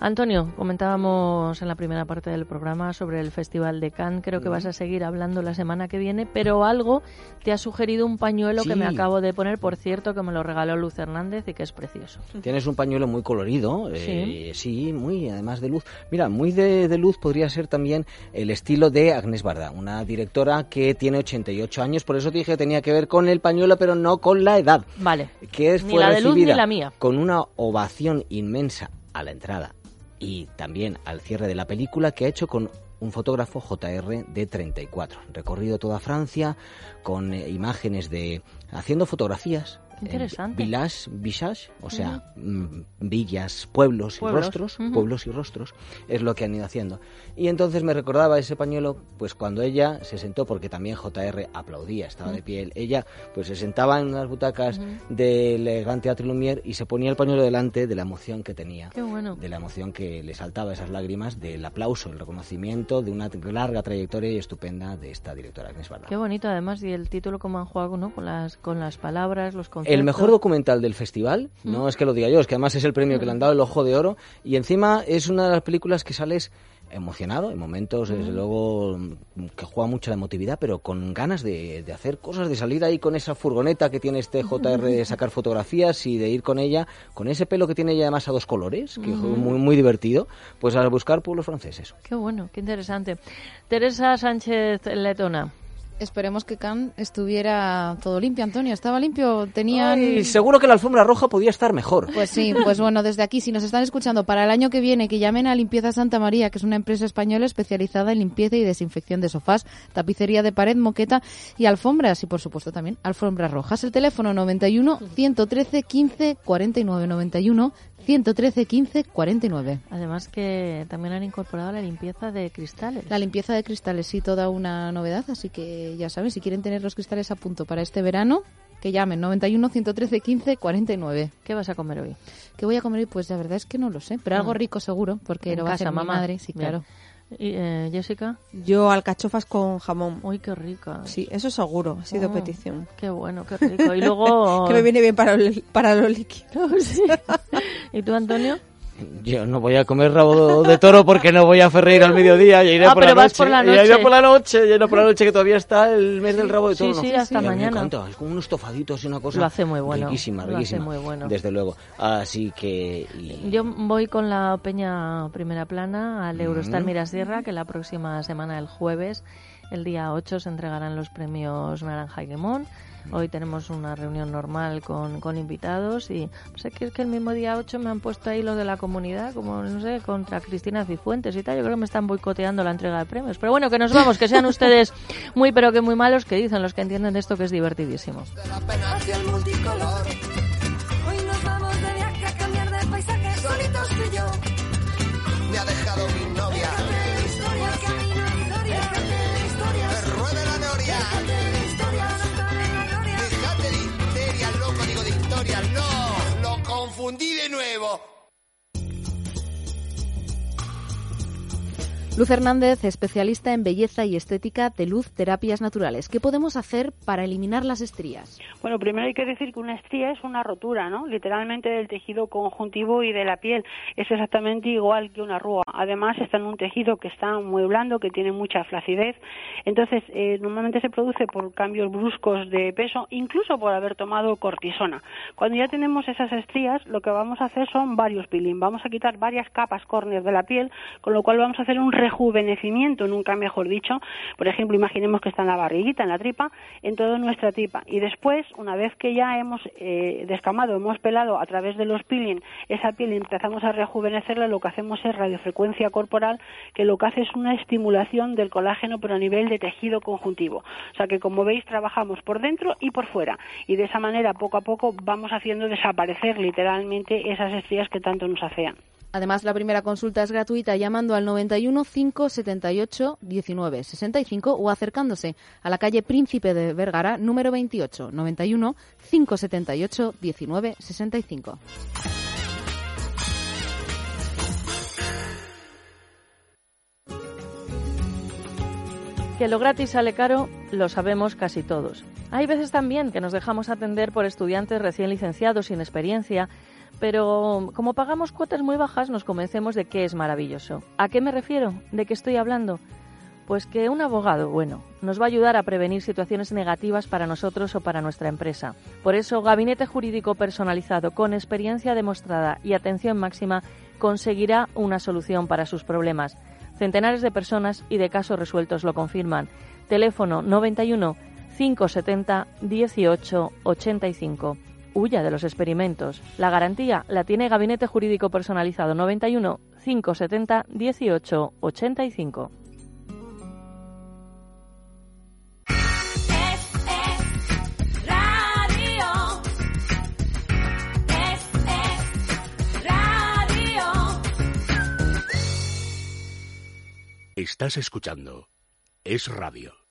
Antonio, comentábamos en la primera parte del programa sobre el Festival de Cannes. Creo que vas a seguir hablando la semana que viene, pero algo te ha sugerido un pañuelo que Sí. me acabo de poner, por cierto, que me lo regaló Luz Hernández y que es precioso. Tienes un pañuelo muy colorido, eh, sí, muy, además de luz. Mira, muy de, de luz podría ser también el estilo de Agnès Barda, una directora que tiene 88 años, por eso dije que tenía que ver con el pañuelo, pero no con la edad. Vale. Que Ni fue la de Luz ni recibida la mía. con una ovación inmensa a la entrada y también al cierre de la película que ha hecho con un fotógrafo JR de 34. Recorrido toda Francia con eh, imágenes de haciendo fotografías Interesante. village, visage, o sea, mm, villas, pueblos, Pueblos, y rostros, ujú. pueblos y rostros, es lo que han ido haciendo. Y entonces me recordaba ese pañuelo, pues cuando ella se sentó, porque también JR aplaudía, estaba de pie, ella pues se sentaba en unas butacas del Gran Teatro Lumière y se ponía el pañuelo delante de la emoción que tenía, Qué bueno. de la emoción que le saltaba esas lágrimas, del aplauso, el reconocimiento de una larga trayectoria y estupenda de esta directora Agnes Barda. Qué bonito, además, y el título como han jugado, ¿no? Con las, con las palabras, los conceptos. El mejor documental del festival, no es que lo diga yo, es que además es el premio que le han dado el Ojo de Oro y encima es una de las películas que sales emocionado en momentos, desde luego, que juega mucho la emotividad, pero con ganas de, de hacer cosas, de salir ahí con esa furgoneta que tiene este JR de sacar fotografías y de ir con ella, con ese pelo que tiene ella además a dos colores, que es muy, muy divertido, pues a buscar pueblos franceses. Qué bueno, qué interesante. Teresa Sánchez Letona. Esperemos que Cannes estuviera todo limpio, Antonio. ¿Estaba limpio? Tenían... Seguro que la alfombra roja podía estar mejor. Pues sí, pues bueno, desde aquí, si nos están escuchando para el año que viene, que llamen a Limpieza Santa María, que es una empresa española especializada en limpieza y desinfección de sofás, tapicería de pared, moqueta y alfombras, y por supuesto también alfombras rojas. El teléfono 91 113 15 49 91 113 15 49. Además que también han incorporado la limpieza de cristales. La limpieza de cristales, sí, toda una novedad, así que ya saben, si quieren tener los cristales a punto para este verano, que llamen 91 113 15 49. ¿Qué vas a comer hoy? ¿Qué voy a comer hoy? Pues la verdad es que no lo sé, pero algo Mm. rico seguro, porque En lo va a hacer mi mamá. madre, sí, Bien. ¿Y, eh, Jessica? Yo alcachofas con jamón. Uy, qué rica. Sí, eso seguro, ha sido Oh, petición. Qué bueno, qué rico. Y luego... que me viene bien para, para los líquidos. ¿Y tú, Antonio? Yo no voy a comer rabo de toro porque no voy a Ferreira al mediodía y iré Ah, por, pero la vas noche, por la Y iré noche. por la noche, iré por la noche que todavía está el mes del rabo de Sí, toro. sí, ¿no? hasta Y a mí mañana. Me encanta, es como unos tofaditos y una cosa Lo hace muy bueno, riquísima, lo hace riquísima. muy bueno. Desde luego. Así que y- Yo voy con la Peña Primera Plana al Eurostar Mm. Mirasierra, que la próxima semana, el jueves, el día 8, se entregarán los premios Naranja y Limón. Hoy tenemos una reunión normal con, con invitados y sé que es que el mismo día 8 me han puesto ahí los de la comunidad, como no sé, contra Cristina Cifuentes y tal. Yo creo que me están boicoteando la entrega de premios. Pero bueno, que nos vamos, que sean ustedes muy pero que muy malos, que dicen los que entienden de esto que es divertidísimo. Luz Hernández, especialista en belleza y estética de luz terapias naturales. ¿Qué podemos hacer para eliminar las estrías? Bueno, primero hay que decir que una estría es una rotura, ¿no? Literalmente del tejido conjuntivo y de la piel. Es exactamente igual que una arruga. Además, está en un tejido que está muy blando, que tiene mucha flacidez. Entonces, eh, normalmente se produce por cambios bruscos de peso, incluso por haber tomado cortisona. Cuando ya tenemos esas estrías, lo que vamos a hacer son varios peeling. Vamos a quitar varias capas córneas de la piel, con lo cual vamos a hacer un rejuvenecimiento, nunca mejor dicho. Por ejemplo, imaginemos que está en la barriguita, en la tripa, en toda nuestra tripa. Y después, una vez que ya hemos eh, descamado, hemos pelado a través de los peeling esa piel y empezamos a rejuvenecerla, lo que hacemos es radiofrecuencia corporal, que lo que hace es una estimulación del colágeno, pero a nivel de tejido conjuntivo. O sea que, como veis, trabajamos por dentro y por fuera. Y de esa manera, poco a poco, vamos haciendo desaparecer literalmente esas estrías que tanto nos afean. Además, la primera consulta es gratuita llamando al 91 578 19 65 o acercándose a la calle Príncipe de Vergara, número 28, 91 578 19 65. Que lo gratis sale caro, lo sabemos casi todos. Hay veces también que nos dejamos atender por estudiantes recién licenciados sin experiencia, pero como pagamos cuotas muy bajas nos convencemos de que es maravilloso. ¿A qué me refiero? ¿De qué estoy hablando? Pues que un abogado, bueno, nos va a ayudar a prevenir situaciones negativas para nosotros o para nuestra empresa. Por eso, Gabinete Jurídico Personalizado con experiencia demostrada y atención máxima conseguirá una solución para sus problemas. Centenares de personas y de casos resueltos lo confirman. Teléfono 91 570 18 85. Huya de los experimentos. La garantía la tiene Gabinete Jurídico Personalizado 91 570 18 85. Radio. Es, es, radio. Estás escuchando Es Radio.